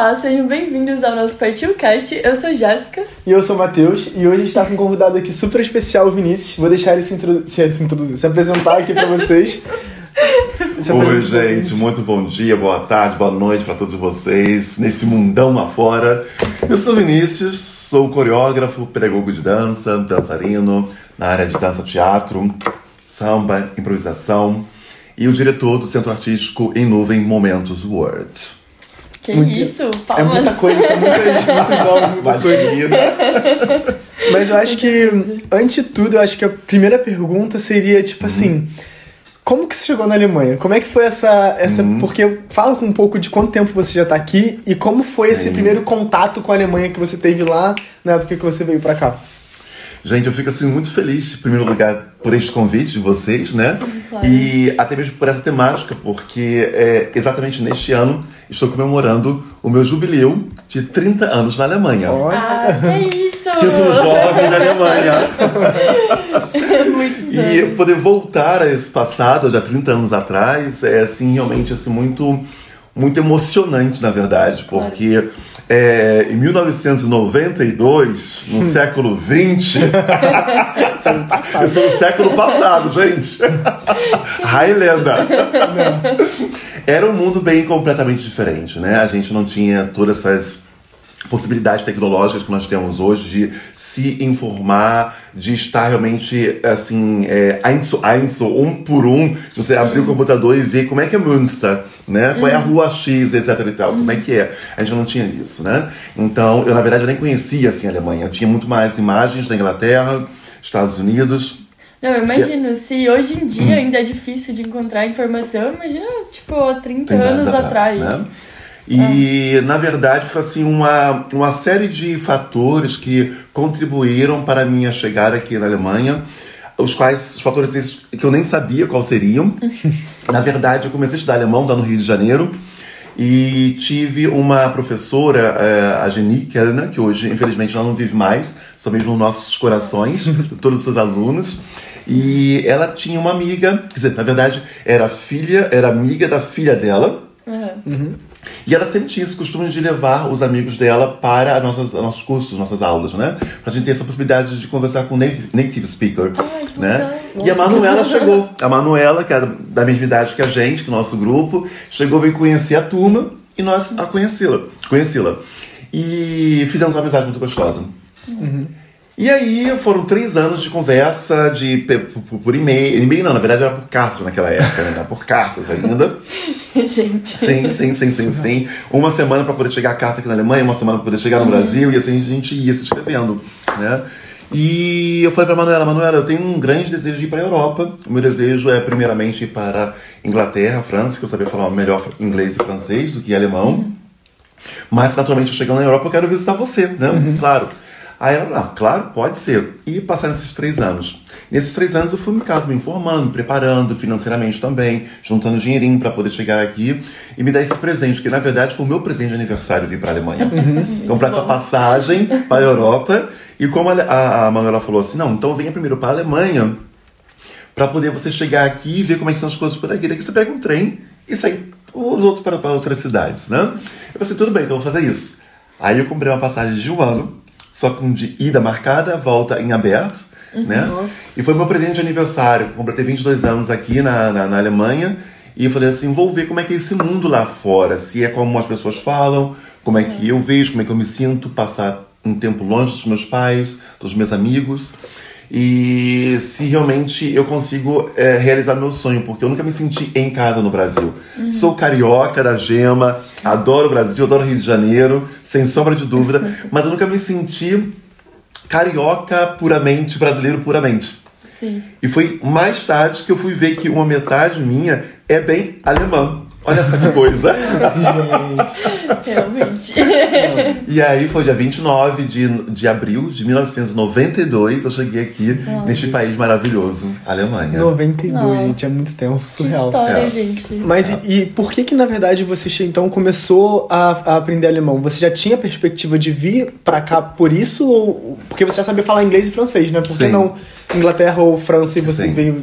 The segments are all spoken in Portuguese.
Olá, sejam bem-vindos ao nosso Partiu Cast. Eu sou Jéssica. E eu sou o Matheus. E hoje a gente tá com um convidado aqui super especial, o Vinícius. Vou deixar ele se, introdu se, se introduzir, se apresentar aqui pra vocês. Se Oi, gente. Muito bom dia, boa tarde, boa noite pra todos vocês. Nesse mundão lá fora. Eu sou o Vinícius, sou coreógrafo, pedagogo de dança, dançarino na área de dança, teatro, samba, improvisação e o diretor do Centro Artístico em Nuvem Momentos World. Que Muito, isso? Palmas. É muita coisa, são muitos nomes, muita coisa. Mas eu acho que, antes de tudo, eu acho que a primeira pergunta seria, tipo uhum. assim, como que você chegou na Alemanha? Como é que foi essa... essa uhum. Porque fala com um pouco de quanto tempo você já está aqui e como foi Sim. esse primeiro contato com a Alemanha que você teve lá na época que você veio para cá. Gente, eu fico assim muito feliz, em primeiro lugar, por este convite de vocês, né? Sim, claro. E até mesmo por essa temática, porque é, exatamente neste ano estou comemorando o meu jubileu de 30 anos na Alemanha. Ah, é isso! Sinto jovem da Alemanha. Muitos e poder voltar a esse passado, já 30 anos atrás, é assim, realmente assim, muito, muito emocionante, na verdade, porque. Claro. É, em 1992, no hum. século 20. século passado. Isso é no século passado, gente. Highlander. Era um mundo bem completamente diferente, né? A gente não tinha todas essas possibilidades tecnológicas que nós temos hoje de se informar, de estar realmente assim, é, eins, um por um, de você abrir o computador e ver como é que é Münster, né? Qual é a uhum. rua X, etc e tal, como é que é. A gente não tinha isso, né? Então, eu na verdade nem conhecia assim a Alemanha. Eu tinha muito mais imagens da Inglaterra, Estados Unidos, não, eu imagino, se hoje em dia ainda é difícil de encontrar informação, imagina, tipo, 30, 30 anos atrás. atrás. Né? E, é. na verdade, foi assim, uma, uma série de fatores que contribuíram para a minha chegada aqui na Alemanha, os quais, os fatores esses que eu nem sabia quais seriam. na verdade, eu comecei a estudar alemão lá no Rio de Janeiro, e tive uma professora, é, a Geni Kellner, que hoje, infelizmente, ela não vive mais, mesmo nos nossos corações, de todos os seus alunos. E ela tinha uma amiga, quer dizer, na verdade, era filha, era amiga da filha dela. Uhum. E ela sempre tinha esse costume de levar os amigos dela para nossas, nossos cursos, nossas aulas, né? Pra gente ter essa possibilidade de conversar com native, native speaker, Ai, né? E a Manuela chegou. A Manuela, que era da mesma idade que a gente, que o nosso grupo, chegou, veio conhecer a turma e nós a conhecê-la. Conhecê-la. E fizemos uma amizade muito gostosa. Uhum. E aí foram três anos de conversa de, por, por e-mail. E-mail não, na verdade era por cartas naquela época, né? Por cartas ainda. Gente. Sim, sim, sim, sim, sim. Uma semana para poder chegar a carta aqui na Alemanha, uma semana para poder chegar no uhum. Brasil, e assim a gente ia se escrevendo, né? E eu falei para Manuela, Manuela, eu tenho um grande desejo de ir para a Europa. O meu desejo é primeiramente ir para Inglaterra, França, que eu sabia falar melhor inglês e francês do que alemão. Uhum. Mas naturalmente, chegando na Europa, eu quero visitar você, né? Uhum. Claro. Aí ela, ah, claro, pode ser. E passaram esses três anos. Nesses três anos eu fui, no caso, me informando, me preparando financeiramente também, juntando dinheirinho para poder chegar aqui e me dar esse presente, que na verdade foi o meu presente de aniversário vir para a Alemanha. Uhum. Comprar essa passagem para a Europa. E como a, a, a Manuela falou assim, não, então venha primeiro para a Alemanha para poder você chegar aqui e ver como é que são as coisas por aqui. Daqui você pega um trem e sai os outros para, para outras cidades, né? Eu falei assim, tudo bem, então eu vou fazer isso. Aí eu comprei uma passagem de um ano só com de ida marcada, volta em aberto. Uhum, né? Nossa. E foi meu presente de aniversário. Completei 22 anos aqui na, na, na, Alemanha. E eu falei assim: vou ver como é que é esse mundo lá fora. Se é como as pessoas falam, como é que eu vejo, como é que eu me sinto, passar um tempo longe dos meus pais, dos meus amigos e se realmente eu consigo é, realizar meu sonho, porque eu nunca me senti em casa no Brasil. Uhum. Sou carioca da gema, adoro o Brasil, adoro o Rio de Janeiro, sem sombra de dúvida, mas eu nunca me senti carioca puramente, brasileiro puramente. Sim. E foi mais tarde que eu fui ver que uma metade minha é bem alemã. Olha essa coisa. Realmente. E aí foi dia 29 de, de abril de 1992 eu cheguei aqui Nossa. neste país maravilhoso, Alemanha. 92, Nossa. gente, é muito tempo, surreal. Que história, é. gente. Mas é. e, e, por que que na verdade você então começou a, a, aprender alemão? Você já tinha perspectiva de vir para cá por isso ou porque você já sabia falar inglês e francês, né? Por que Sim. não Inglaterra ou França e você Sim. veio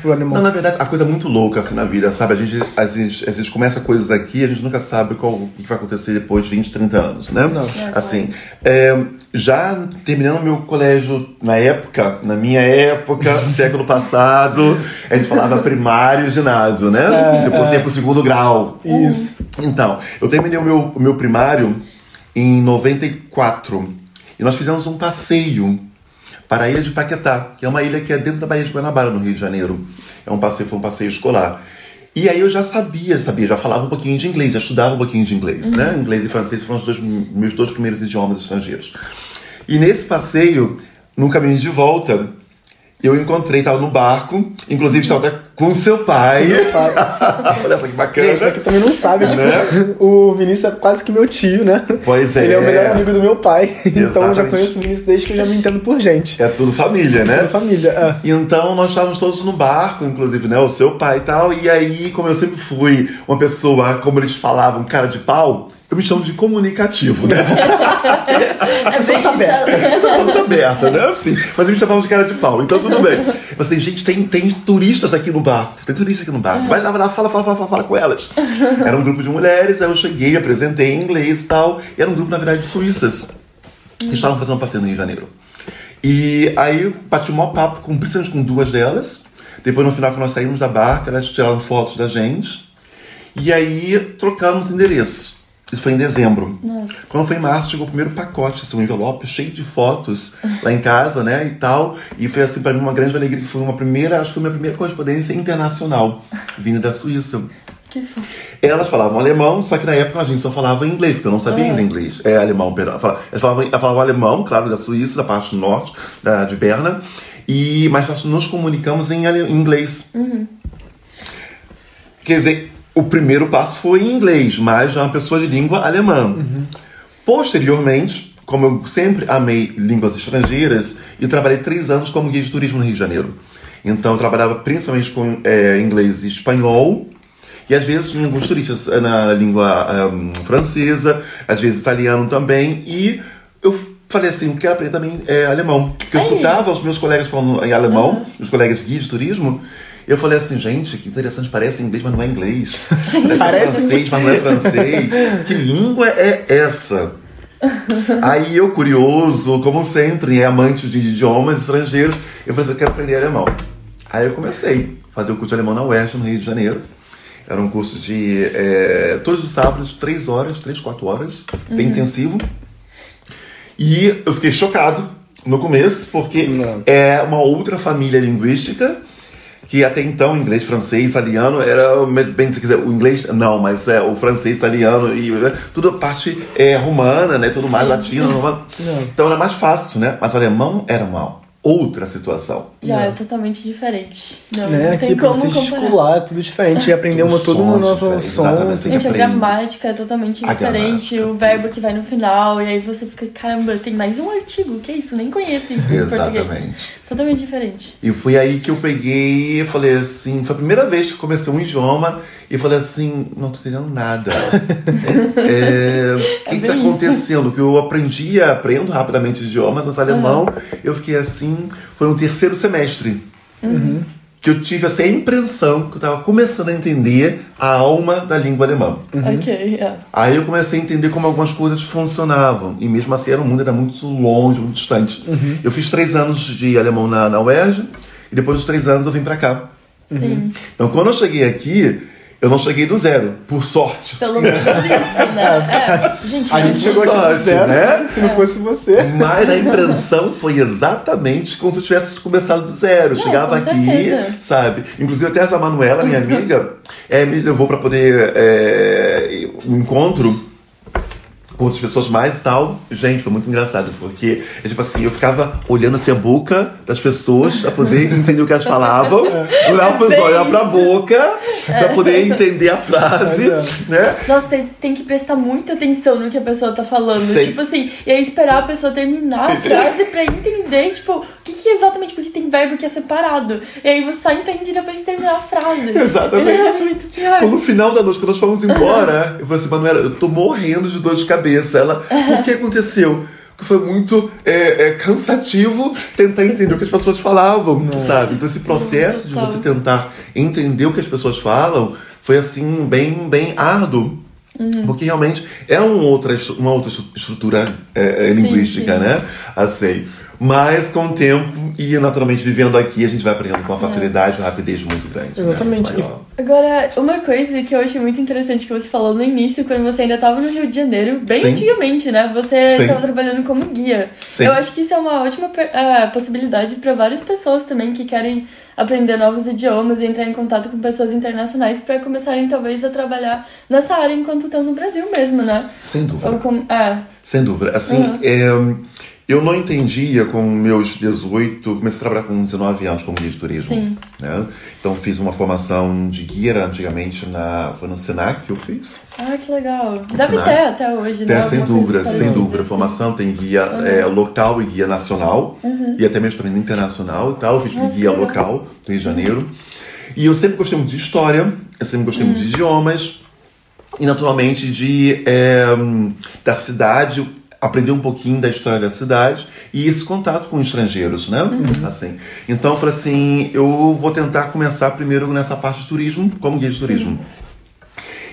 pro animal? Não, na verdade, a coisa é muito louca assim na vida, sabe? A gente, a gente, a gente começa coisas aqui, a gente nunca sabe qual, o que vai acontecer depois de 20, 30 anos, né? Não. É, Assim, é, já terminando meu colégio na época, na minha época, século passado, a gente falava primário e ginásio, né? É, Depois ia pro segundo grau. Isso. Então, eu terminei o meu, o meu primário em 94 e nós fizemos um passeio para a ilha de Paquetá, que é uma ilha que é dentro da Baía de Guanabara, no Rio de Janeiro. É um passeio, foi um passeio escolar. E aí eu já sabia, sabia, já falava um pouquinho de inglês, já estudava um pouquinho de inglês, né? Inglês e francês foram os dois, meus dois primeiros idiomas estrangeiros. E nesse passeio, no caminho de volta, eu encontrei, estava no barco, inclusive estava até com seu pai. Meu pai. Olha só que bacana. Gente, pra quem também não sabe, tipo, Né? o Vinícius é quase que meu tio, né? Pois é. Ele é o melhor amigo do meu pai. Então eu já Exatamente. conheço o Vinícius desde que eu já me entendo por gente. É tudo família, né? Toda família. é. Então nós estávamos todos no barco, inclusive, né? O seu pai e tal. E aí, como eu sempre fui uma pessoa, como eles falavam, cara de pau, eu me chamo de comunicativo, né? É pessoa bem tá aberta. Essa é muito aberta, né? Assim. Mas a gente chamava de cara de pau, então tudo bem. Mas assim, gente, tem, tem turistas aqui no barco. Tem turistas aqui no barco. Vai lá, vai lá, fala, fala, fala, fala, fala com elas. Era um grupo de mulheres, aí eu cheguei, me apresentei em inglês e tal. E era um grupo, na verdade, de suíças. Que estavam fazendo um passeio no Rio de Janeiro. E aí eu bati o maior papo, com, principalmente com duas delas. Depois, no final, que nós saímos da barca, elas tiraram fotos da gente. E aí trocamos endereço. Isso foi em dezembro. Nossa. Quando foi em março, chegou o primeiro pacote, assim, um envelope cheio de fotos lá em casa, né, e tal. E foi, assim, pra mim uma grande alegria, foi uma primeira, acho que foi minha primeira correspondência internacional, vinda da Suíça. Que fofo. Elas falavam alemão, só que na época a gente só falava inglês, porque eu não sabia Ah. ainda inglês. É alemão, perdão. Elas falavam, elas falavam, elas falavam alemão, claro, da Suíça, da parte norte, da, de Berna. E, mas nós nos comunicamos em, inglês. Quer dizer, o primeiro passo foi em inglês, mas já uma pessoa de língua alemã. Posteriormente, como eu sempre amei línguas estrangeiras, eu trabalhei três anos como guia de turismo no Rio de Janeiro. Então, eu trabalhava principalmente com é, inglês e espanhol, e às vezes tinha alguns turistas eh, na língua ahm, francesa, às vezes italiano também, e eu falei assim, quero aprender também é, alemão. Porque eu escutava os meus colegas falando em alemão, os colegas guias de turismo, eu falei assim, gente, que interessante, parece inglês, mas não é inglês. Parece, Parece francês, mas não é francês. que língua é essa? Aí eu, curioso, como sempre, é amante de idiomas estrangeiros, eu falei assim, eu quero aprender alemão. Aí eu comecei a fazer o curso de alemão na UERJ, no Rio de Janeiro. Era um curso de é, todos os sábados, três horas, três, quatro horas, bem intensivo. E eu fiquei chocado no começo, porque Não. é uma outra família linguística que até então inglês, francês, italiano era bem se quiser o inglês não, mas é o francês, italiano e né, tudo a parte é romana, né, tudo mais latino, romano. então era mais fácil, né? Mas alemão era uma outra situação. Já Não. é totalmente diferente. Não, Né? não Aqui tem como você comparar. é tudo diferente. E aprender uma, Tudo toda uma sons nova diferentes, som. exatamente. Tem que Gente, a gramática é totalmente A diferente, gramática. o verbo que vai no final, e aí você fica, caramba, tem mais um artigo, que isso? Nem conheço isso em português. Exatamente. Totalmente diferente. E foi aí que eu peguei e falei assim, foi a primeira vez que eu comecei um idioma e falei assim, não tô entendendo nada. É, O que, que tá bem isso. acontecendo? Que eu aprendi, aprendo rapidamente idiomas, mas alemão, eu fiquei assim, foi no terceiro semestre. Que eu tive assim, a impressão que eu tava começando a entender a alma da língua alemã. Ok, é. Aí eu comecei a entender como algumas coisas funcionavam. E mesmo assim, era, o mundo era muito longe, muito distante. Eu fiz três anos de alemão na, na UERJ, e depois dos três anos eu vim pra cá. Sim. Então, quando eu cheguei aqui, eu não cheguei do zero, por sorte. Pelo menos isso, né? É. Gente, A gente chegou aqui do sorte, zero, né? se não fosse você. Mas a impressão foi exatamente como se eu tivesse começado do zero. Não, Chegava aqui, certeza. sabe? Inclusive até essa Manuela, minha amiga, é, me levou pra poder é, um encontro com outras pessoas mais e tal. Gente, foi muito engraçado, porque é tipo assim, eu ficava olhando assim a boca das pessoas pra poder entender o que elas falavam. Olhava pros bem olhar pra boca pra poder entender a frase, né? Nossa, tem, tem que prestar muita atenção no que a pessoa tá falando. Sei. Tipo assim, e aí esperar a pessoa terminar a frase pra entender, tipo, o que, que é exatamente, porque tem verbo que é separado. E aí você só entende depois de terminar a frase. Exatamente. É muito pior. Quando no final da noite, quando nós fomos embora, eu falei assim, Manuela, eu tô morrendo de dor de cabeça. Ela, o que aconteceu? que foi muito é, é, cansativo tentar entender o que as pessoas falavam, sabe? Então esse processo de você tentar entender o que as pessoas falam foi assim bem bem árduo. Uhum. Porque realmente é um outra, uma outra estrutura é, é, linguística, sim. né? Assim. Mas com o tempo e naturalmente vivendo aqui, a gente vai aprendendo com uma facilidade e uma rapidez muito grande. né? Exatamente. Maior. Agora, uma coisa que eu achei muito interessante que você falou no início, quando você ainda estava no Rio de Janeiro, bem Sim. antigamente, né? Você estava trabalhando como guia. Sim. Eu acho que isso é uma ótima eh, possibilidade para várias pessoas também que querem aprender novos idiomas e entrar em contato com pessoas internacionais para começarem talvez a trabalhar nessa área enquanto estão no Brasil mesmo, né? Sem dúvida. Ou com, é, Sem dúvida. Assim, Uhum. é, eu não entendia com meus 18, comecei a trabalhar com 19 anos como guia de turismo. Sim. Né? Então fiz uma formação de guia antigamente na, foi no Senac que eu fiz. ah, que legal. Deve Ensinar. ter até hoje, né? Tem, sem dúvida, sem dúvida. assim. Formação tem guia é, local e guia nacional. E até mesmo também internacional e tal. Eu fiz Uhum. Nossa, guia local do Rio de Janeiro. E eu sempre gostei muito de história, eu sempre gostei muito Uhum. de idiomas. E naturalmente de é, da cidade, aprender um pouquinho da história da cidade e esse contato com estrangeiros, né? Uhum. Assim. Então eu falei assim, eu vou tentar começar primeiro nessa parte de turismo, como guia de turismo.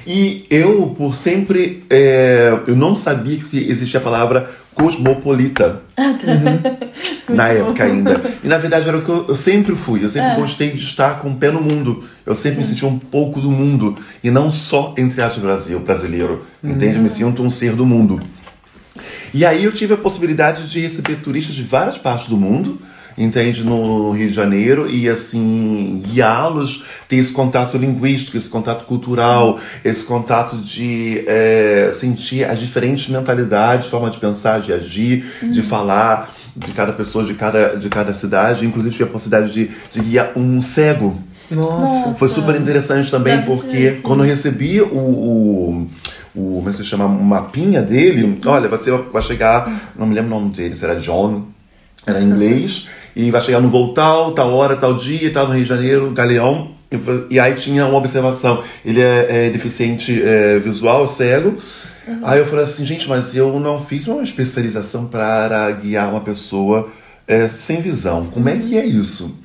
E eu, por sempre, é, eu não sabia que existia a palavra cosmopolita. na época ainda. E na verdade era o que eu, eu sempre fui. Eu sempre gostei de estar com o pé no mundo. Eu sempre me senti um pouco do mundo. E não só entre aspas Brasil, brasileiro. Entende? Me sinto um ser do mundo. E aí eu tive a possibilidade de receber turistas de várias partes do mundo, entende, no Rio de Janeiro, e assim, guiá-los, ter esse contato linguístico, esse contato cultural, esse contato de é, sentir as diferentes mentalidades, forma de pensar, de agir, de falar de cada pessoa, de cada, de cada cidade. Inclusive tive a possibilidade de, de guiar um cego. Nossa. Foi super interessante também, Deve porque ser, sim. quando eu recebi o, o, o como é que se chama, o mapinha dele, olha, você vai chegar, não me lembro o nome dele, se era John, era em inglês, e vai chegar no voo tal, hora, tal dia, tal no Rio de Janeiro, Galeão, e e aí tinha uma observação, ele é, é deficiente é, visual, cego, aí eu falei assim, gente, mas eu não fiz uma especialização para guiar uma pessoa é, sem visão, como é que é isso?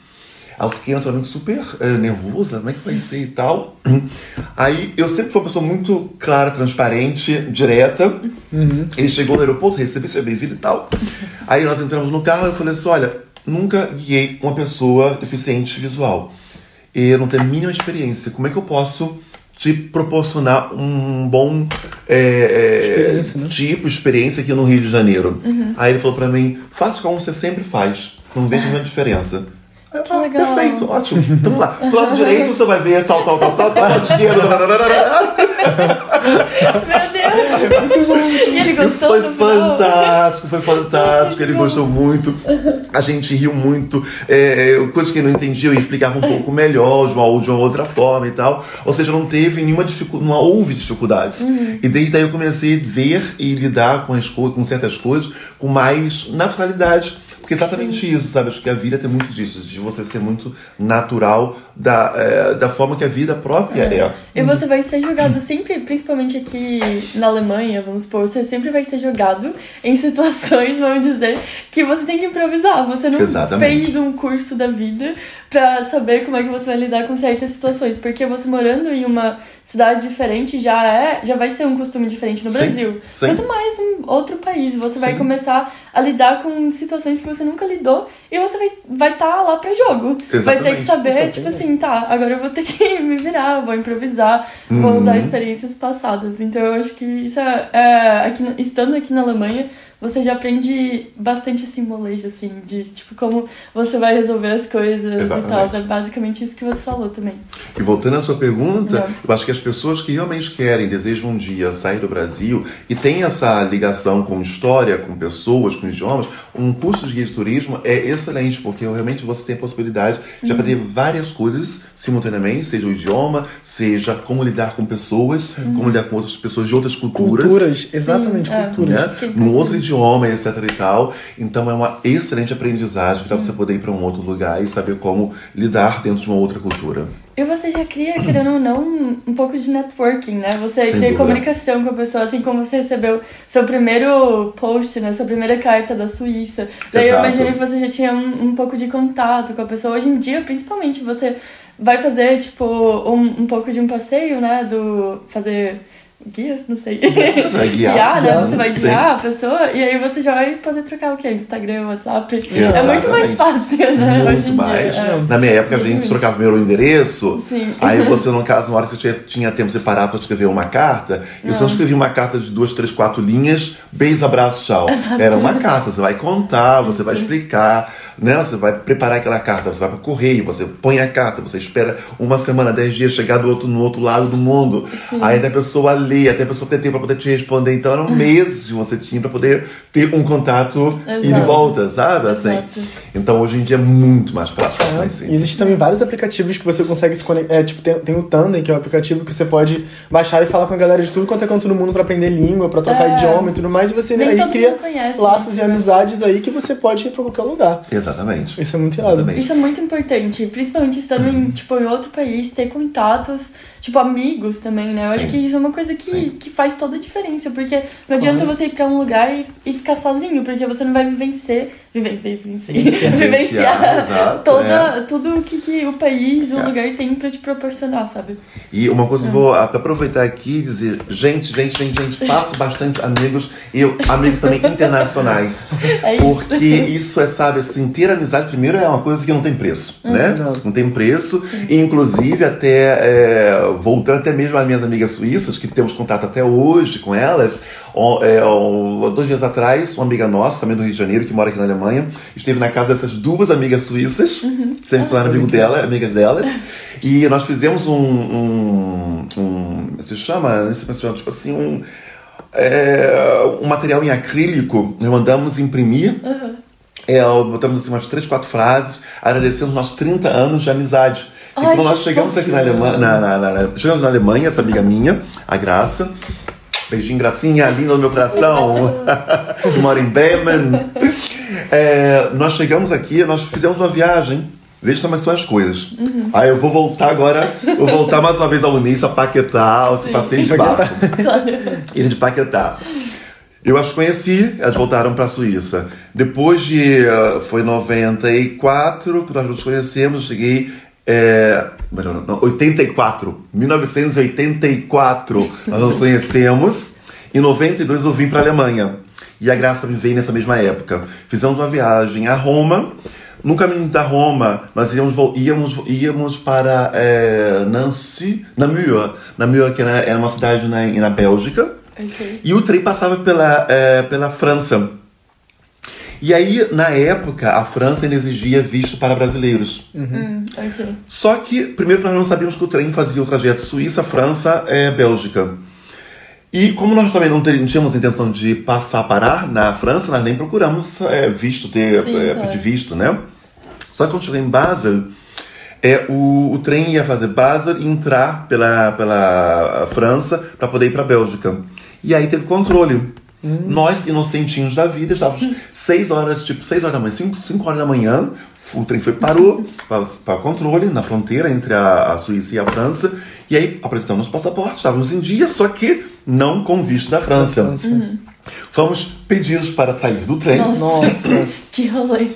Aí eu fiquei naturalmente super eh, nervosa, como é que vai ser e tal. Aí eu sempre fui uma pessoa muito clara, transparente, direta. Ele chegou no aeroporto, recebi seu bem-vindo e tal. Aí nós entramos no carro e eu falei assim: olha, nunca guiei uma pessoa deficiente visual. E eu não tenho a mínima experiência. Como é que eu posso te proporcionar um bom é, é, Experiência, né? tipo, experiência aqui no Rio de Janeiro? Aí ele falou pra mim: faça como você sempre faz. Não vejo nenhuma diferença. Que "Ah, legal." Perfeito, ótimo. Então lá. Do lado direito você vai ver tal, tal, tal, tal, tal. Do lado esquerdo. Meu Deus! e ele gostou Foi fantástico, foi fantástico. Ele gostou muito. A gente riu muito. É, é, coisas que ele não entendia, eu explicava um pouco melhor, de uma, de uma outra forma e tal. Ou seja, não teve nenhuma dificuldade, não houve dificuldades. E desde aí eu comecei a ver e lidar com, as coisas, com certas coisas com mais naturalidade. Porque é exatamente isso, sabe? Acho que a vida tem muito disso, de você ser muito natural da, é, da forma que a vida própria é. E você vai ser jogado sempre, principalmente aqui na Alemanha, vamos supor, você sempre vai ser jogado em situações, vamos dizer, que você tem que improvisar. Você não Exatamente. fez um curso da vida pra saber como é que você vai lidar com certas situações. Porque você morando em uma cidade diferente já é, já vai ser um costume diferente no Brasil. sim. Quanto mais num outro país, você vai Sim. começar a lidar com situações que você nunca lidou e você vai vai estar lá pra jogo. Vai ter Exatamente. que saber, tipo assim, tá, agora eu vou ter que me virar, vou improvisar, vou Uhum. usar experiências passadas. Então eu acho que isso é, é aqui, estando aqui na Alemanha, você já aprende bastante esse molejo, assim, de tipo como você vai resolver as coisas e Exatamente. tal. É basicamente isso que você falou também. E voltando à sua pergunta, Não. eu acho que as pessoas que realmente querem, desejam um dia sair do Brasil e tem essa ligação com história, com pessoas, com idiomas, um curso de guia de turismo é excelente, porque realmente você tem a possibilidade de aprender várias coisas simultaneamente, seja o idioma, seja como lidar com pessoas, como lidar com outras pessoas de outras culturas. Culturas, exatamente, Sim, é. culturas. Né? Isso que é Num outro importante. idioma, etc e tal. Então é uma excelente aprendizagem para você poder ir para um outro lugar e saber como lidar dentro de uma outra cultura. E você já cria, querendo ou não, um pouco de networking, né? Você Sem cria dúvida. comunicação com a pessoa, assim como você recebeu seu primeiro post, né? Sua primeira carta da Suíça. Daí eu Exato. imaginei que você já tinha um, um pouco de contato com a pessoa. Hoje em dia, principalmente, você vai fazer, tipo, um, um pouco de um passeio, né? Do. fazer. Guia? Não sei. Vai guiar. né? Guiar, Você vai sim. guiar a pessoa e aí você já vai poder trocar o quê? Instagram, WhatsApp. É Exatamente. muito mais fácil, né? Muito Hoje em mais. dia. É. Na minha época, a gente Exatamente. trocava primeiro o endereço. Sim. Aí você, no caso, na hora que você tinha, tempo, você parava pra escrever uma carta. E você não escrevia uma carta de duas, três, quatro linhas, beijo, abraço, tchau. Era uma carta. Você vai contar, você vai explicar, né? Você vai preparar aquela carta, você vai pro correio, você põe a carta, você espera uma semana, dez dias chegar do outro, no outro lado do mundo. Aí até a pessoa lê, até a pessoa ter tempo pra poder te responder. Então eram meses que você tinha pra poder ter um contato e de Exato. volta, sabe? Assim. Exato. Então hoje em dia é muito mais prático, mais E existem também vários aplicativos que você consegue se conectar. É, tipo, tem, tem o Tandem, que é um aplicativo que você pode baixar e falar com a galera de tudo quanto é canto do mundo pra aprender língua, pra trocar É. idioma e tudo mais. E você Nem aí cria conhece laços isso, e né? amizades aí que você pode ir pra qualquer lugar. Exatamente. Isso é muito irado. Exatamente. Isso é muito importante, principalmente estando em, tipo, em outro país, ter contatos, tipo, amigos também, né? Eu acho Sim. que isso é uma coisa que, Sim. que faz toda a diferença, porque não adianta você ir pra um lugar e, e ficar sozinho, porque você não vai vivencer, viven, vivencer, Vivenciar. vivenciar Exato, toda, é. tudo o que, que o país, o É. lugar tem pra te proporcionar, sabe? E uma coisa, eu vou aproveitar aqui e dizer, gente, gente, gente, gente, faço bastante amigos e eu- amigos também internacionais. É isso. Porque isso é, sabe, assim, ter amizade primeiro é uma coisa que não tem preço, né? Não. Não tem preço. E, inclusive, até é, voltando até mesmo às minhas amigas suíças, que temos contato até hoje com elas. é, dois dias atrás, uma amiga nossa, também do Rio de Janeiro, que mora aqui na Alemanha, esteve na casa dessas duas amigas suíças, sempre se tornaram amigo dela, amigas delas. E nós fizemos um. um, um se chama? Não sei como se chama, tipo assim, um. é, um material em acrílico, nós mandamos imprimir. É, botamos assim umas três, quatro frases, agradecendo nossos 30 anos de amizade. E Ai, quando nós chegamos aqui na. Alemanha, na, na- na- chegamos na Alemanha, essa amiga minha, a Graça, beijinho, Gracinha, linda no meu coração, que mora em Bremen. É, nós chegamos aqui, nós fizemos uma viagem. Veja como é são as coisas. Aí eu vou voltar agora, vou voltar mais uma vez ao Unice, a Paquetá, esse passeio de barco. Ilha de Paquetá. Eu as conheci, elas voltaram para a Suíça. Depois de. eh, foi 94 que nós nos conhecemos, cheguei. É, não, 84. 1984 nós nos conhecemos. Em 92 eu vim para a Alemanha. E a Graça me veio nessa mesma época. Fizemos uma viagem a Roma. No caminho da Roma, nós íamos, íamos, íamos para é, Nancy, Namur. Namur, que era uma cidade na, na Bélgica. Ok. E o trem passava pela, eh, pela França. E aí, na época, a França ainda exigia visto para brasileiros. Hum, ok. Só que, primeiro, nós não sabíamos que o trem fazia o trajeto Suíça, França, é, Bélgica. E como nós também não, tínhamos intenção de passar a parar na França, nós nem procuramos é, visto, ter, Sim, é, claro. pedir visto, né? Só que quando chegou em Basel, é, o, o trem ia fazer Basel e entrar pela, pela França para poder ir para Bélgica. E aí teve controle. Nós, inocentinhos da vida, estávamos 6 horas, tipo 6 horas da manhã, 5, horas da manhã, o trem foi, parou para controle na fronteira entre a, a Suíça e a França. E aí apresentamos nosso passaporte, estávamos em dia, só que não com visto da França. França. Fomos pedidos para sair do trem. Nossa. que rolê.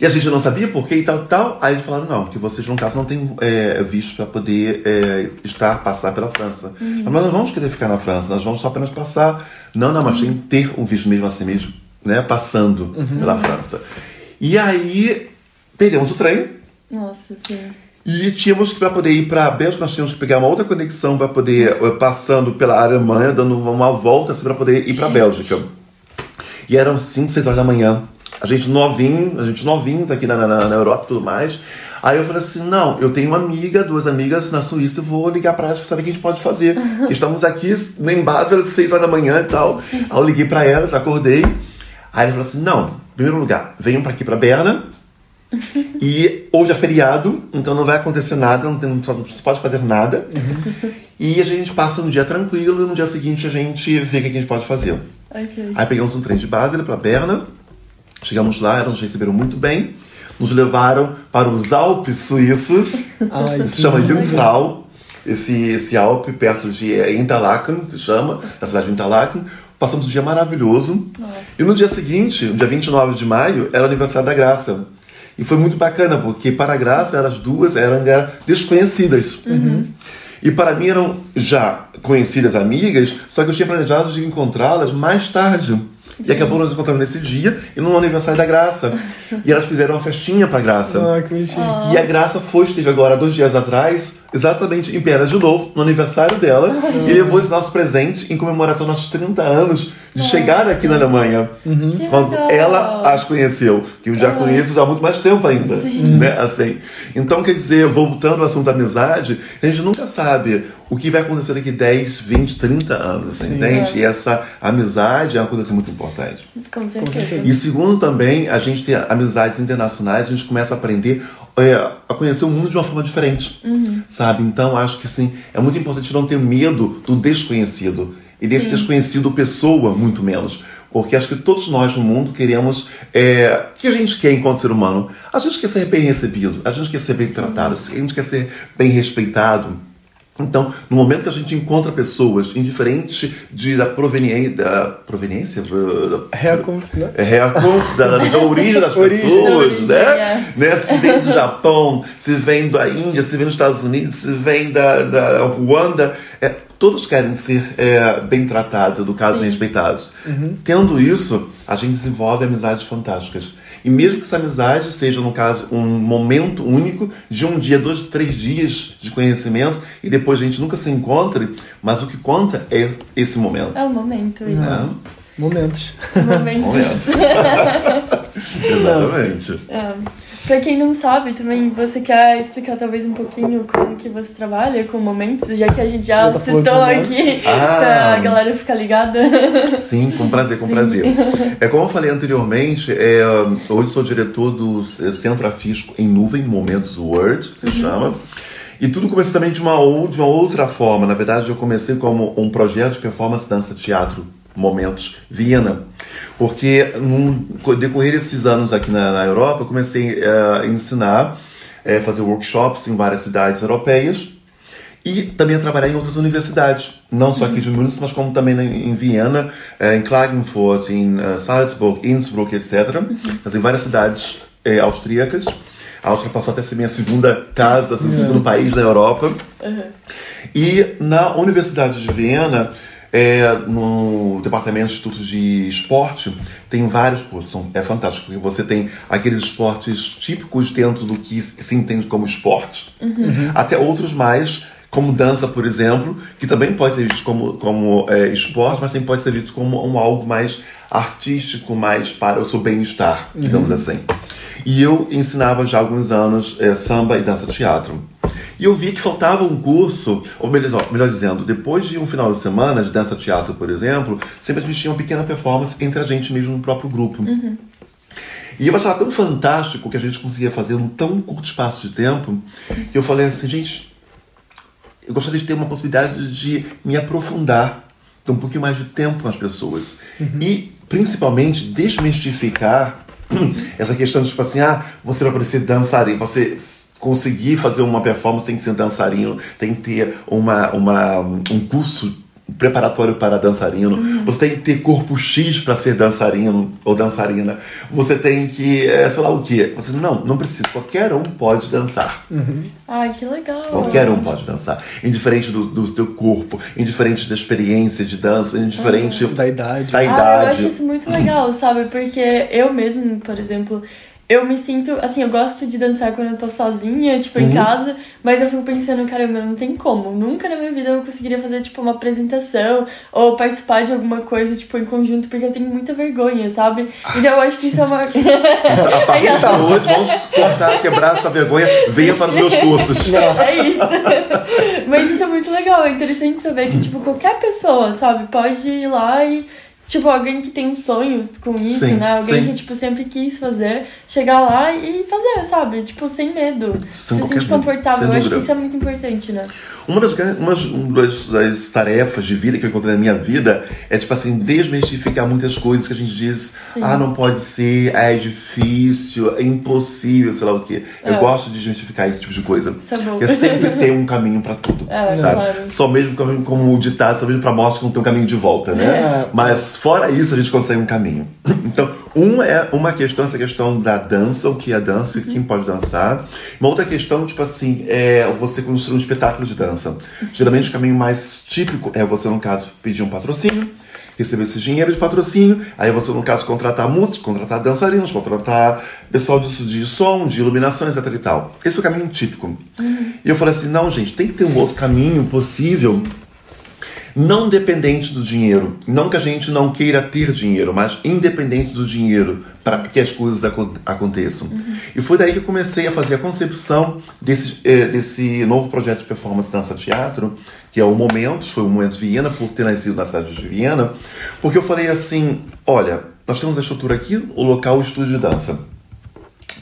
E a gente não sabia por quê e tal, tal. Aí eles falaram, não, que vocês, no caso, não têm é, visto para poder é, estar, passar pela França. Mas nós não vamos querer ficar na França, nós vamos só apenas passar. Não, não, mas tem que ter um visto mesmo assim mesmo, né? Passando pela França. E aí, perdemos o trem. Nossa, sim. E tínhamos que, para poder ir para a Bélgica, nós tínhamos que pegar uma outra conexão para poder, eh, passando pela Alemanha, dando uma volta assim, para poder ir para a. Bélgica. E eram 5, 6 horas da manhã. A gente novinho, a gente novinhos aqui na, na, na Europa e tudo mais. Aí eu falei assim: não, eu tenho uma amiga, duas amigas na Suíça, eu vou ligar para elas para saber o que a gente pode fazer. Estamos aqui em base às 6 horas da manhã e tal. Aí eu liguei para elas, acordei. Aí ele falou assim: não, em primeiro lugar, venham para aqui para Berna. E hoje é feriado, então não vai acontecer nada, não, tem, não se pode fazer nada. E a gente passa um dia tranquilo e no dia seguinte a gente vê o que a gente pode fazer. Ok. Aí pegamos um trem de Basel para Berna, chegamos lá, nos receberam muito bem. nos levaram para os Alpes suíços, Ai, se chama Jungfrau, esse, esse Alpe perto de é, Interlaken, se chama, na cidade de Interlaken. Passamos um dia maravilhoso. E no dia seguinte, no dia 29 de maio, era o aniversário da Graça. E foi muito bacana, porque para a Graça, elas duas eram desconhecidas. E para mim eram já conhecidas amigas, só que eu tinha planejado de encontrá-las mais tarde. E acabou nos encontrando nesse dia e no aniversário da Graça. E elas fizeram uma festinha pra Graça. Ah, que bonitinho. E a Graça foi, esteve agora dois dias atrás, exatamente em Pena de novo, no aniversário dela, e levou esse nosso presente em comemoração dos nossos 30 anos de chegada aqui na Alemanha. Que Quando legal. ela as conheceu, que eu já conheço já há muito mais tempo ainda. Né? Assim. Então, quer dizer, voltando ao assunto da amizade, a gente nunca sabe o que vai acontecer daqui 10, 20, 30 anos, entende? E essa amizade é uma coisa assim, muito importante. Com certeza. E segundo também, a gente tem amizades internacionais, a gente começa a aprender é, a conhecer o mundo de uma forma diferente, sabe? Então acho que assim, é muito importante não ter medo do desconhecido e desse desconhecido pessoa muito menos. Porque acho que todos nós no mundo queremos. É, o que a gente quer enquanto ser humano? A gente quer ser bem recebido, a gente quer ser bem tratado, a gente quer ser bem respeitado. Então, no momento que a gente encontra pessoas indiferentes de, da, proveniência, da proveniência, Herkunft, né? é da, da origem das Origem, pessoas, origem, né? é. né? Se vem do Japão, se vem da Índia, se vem dos Estados Unidos, se vem da, da Ruanda, é, todos querem ser é, bem tratados, educados e respeitados. Tendo isso, a gente desenvolve amizades fantásticas. E mesmo que essa amizade seja, no caso, um momento único de um dia, dois, três dias de conhecimento e depois a gente nunca se encontre, mas o que conta é esse momento. É o momento, isso. né? Momentos. Momentos. Momentos. Exatamente. É. Pra quem não sabe também, você quer explicar talvez um pouquinho como que você trabalha com momentos, já que a gente já tá citou aqui Ah. pra galera ficar ligada. Sim, com prazer, com Sim. prazer. É como eu falei anteriormente, é, hoje sou diretor do Centro Artístico em Nuvem, Momentos Word, se chama. E tudo começou também de uma, de uma outra forma. Na verdade, eu comecei como um projeto de performance, dança, teatro, Momentos Viena. Porque no decorrer desses anos aqui na, na Europa, eu comecei eh, a ensinar, eh, fazer workshops em várias cidades europeias. E também a trabalhar em outras universidades, não só aqui de Muniz, mas como também em Viena, eh, em Klagenfurt, em Salzburg, Innsbruck, etc. Mas em várias cidades eh, austríacas. A Áustria passou até a ser minha segunda casa, assim, segundo país da Europa. E na Universidade de Viena, é, no departamento de estudos de esporte, tem vários cursos. São- É fantástico, porque você tem aqueles esportes típicos dentro do que se entende como esporte, até outros mais, como dança, por exemplo, que também pode ser visto como, como é, esporte, mas também pode ser visto como um algo mais artístico, mais para o seu bem-estar, digamos assim. E eu ensinava já há alguns anos é, samba e dança-teatro. E eu vi que faltava um curso, ou melhor, melhor dizendo, depois de um final de semana de dança-teatro, por exemplo, sempre a gente tinha uma pequena performance entre a gente mesmo no próprio grupo. E eu achava tão fantástico o que a gente conseguia fazer num tão curto espaço de tempo, que eu falei assim, gente, eu gostaria de ter uma possibilidade de me aprofundar, ter um pouquinho mais de tempo com as pessoas. E, principalmente, desmistificar essa questão de, tipo assim, ah, você vai poder ser dançarino, você conseguir fazer uma performance tem que ser dançarino, tem que ter uma, uma, um curso preparatório para dançarino, você tem que ter corpo X para ser dançarino ou dançarina, você tem que, é, sei lá o que, você não, não precisa, qualquer um pode dançar. Ai, que legal. Qualquer um pode dançar. Indiferente do, do teu corpo, indiferente da experiência de dança, indiferente Da idade. da Ah, eu idade. acho isso muito legal, sabe? Porque eu mesmo, por exemplo, eu me sinto. Assim, eu gosto de dançar quando eu tô sozinha, tipo, Uhum. em casa, mas eu fico pensando, caramba, não tem como. Nunca na minha vida eu conseguiria fazer, tipo, uma apresentação ou participar de alguma coisa, tipo, em conjunto, porque eu tenho muita vergonha, sabe? Então eu acho que isso é uma. A partir de hoje, vamos cortar, quebrar essa vergonha. Venha para os meus cursos. É isso. Mas isso é muito legal, é interessante saber que, tipo, qualquer pessoa, sabe, pode ir lá e tipo, alguém que tem um sonho com isso, Sim, né? Alguém sim. que, tipo, sempre quis fazer, chegar lá e fazer, sabe? Tipo, sem medo. Sem se sentir medo, confortável. Eu acho que isso é muito importante, né? Uma das, uma das, tarefas de vida que eu encontrei na minha vida é, tipo assim, desmistificar muitas coisas que a gente diz, Sim. ah, não pode ser, ah, é difícil, é impossível, sei lá o quê. Eu É. gosto de desmistificar esse tipo de coisa. Isso é bom. Porque sempre tem um caminho pra tudo, É, sabe? claro. Só mesmo como, como o ditado, só mesmo pra morte que não tem um caminho de volta, né? É. Mas fora isso, a gente consegue um caminho. Então, uma é uma questão, essa questão da dança, o que é dança e quem pode dançar. Uma outra questão, tipo assim, é você construir um espetáculo de dança. Geralmente o caminho mais típico é você, no caso, pedir um patrocínio, receber esse dinheiro de patrocínio, aí você, no caso, contratar músicos, contratar dançarinos, contratar pessoal de, de som, de iluminação, etc e tal. Esse é o caminho típico. E eu falei assim, não, gente, tem que ter um outro caminho possível não dependente do dinheiro. Não que a gente não queira ter dinheiro, mas independente do dinheiro para que as coisas acon- aconteçam. E foi daí que eu comecei a fazer a concepção desse, eh, desse novo projeto de performance dança teatro, que é o Momentos, foi o Momentos Viena, por ter nascido na cidade de Viena, porque eu falei assim, olha, nós temos a estrutura aqui, o local, o estúdio de dança.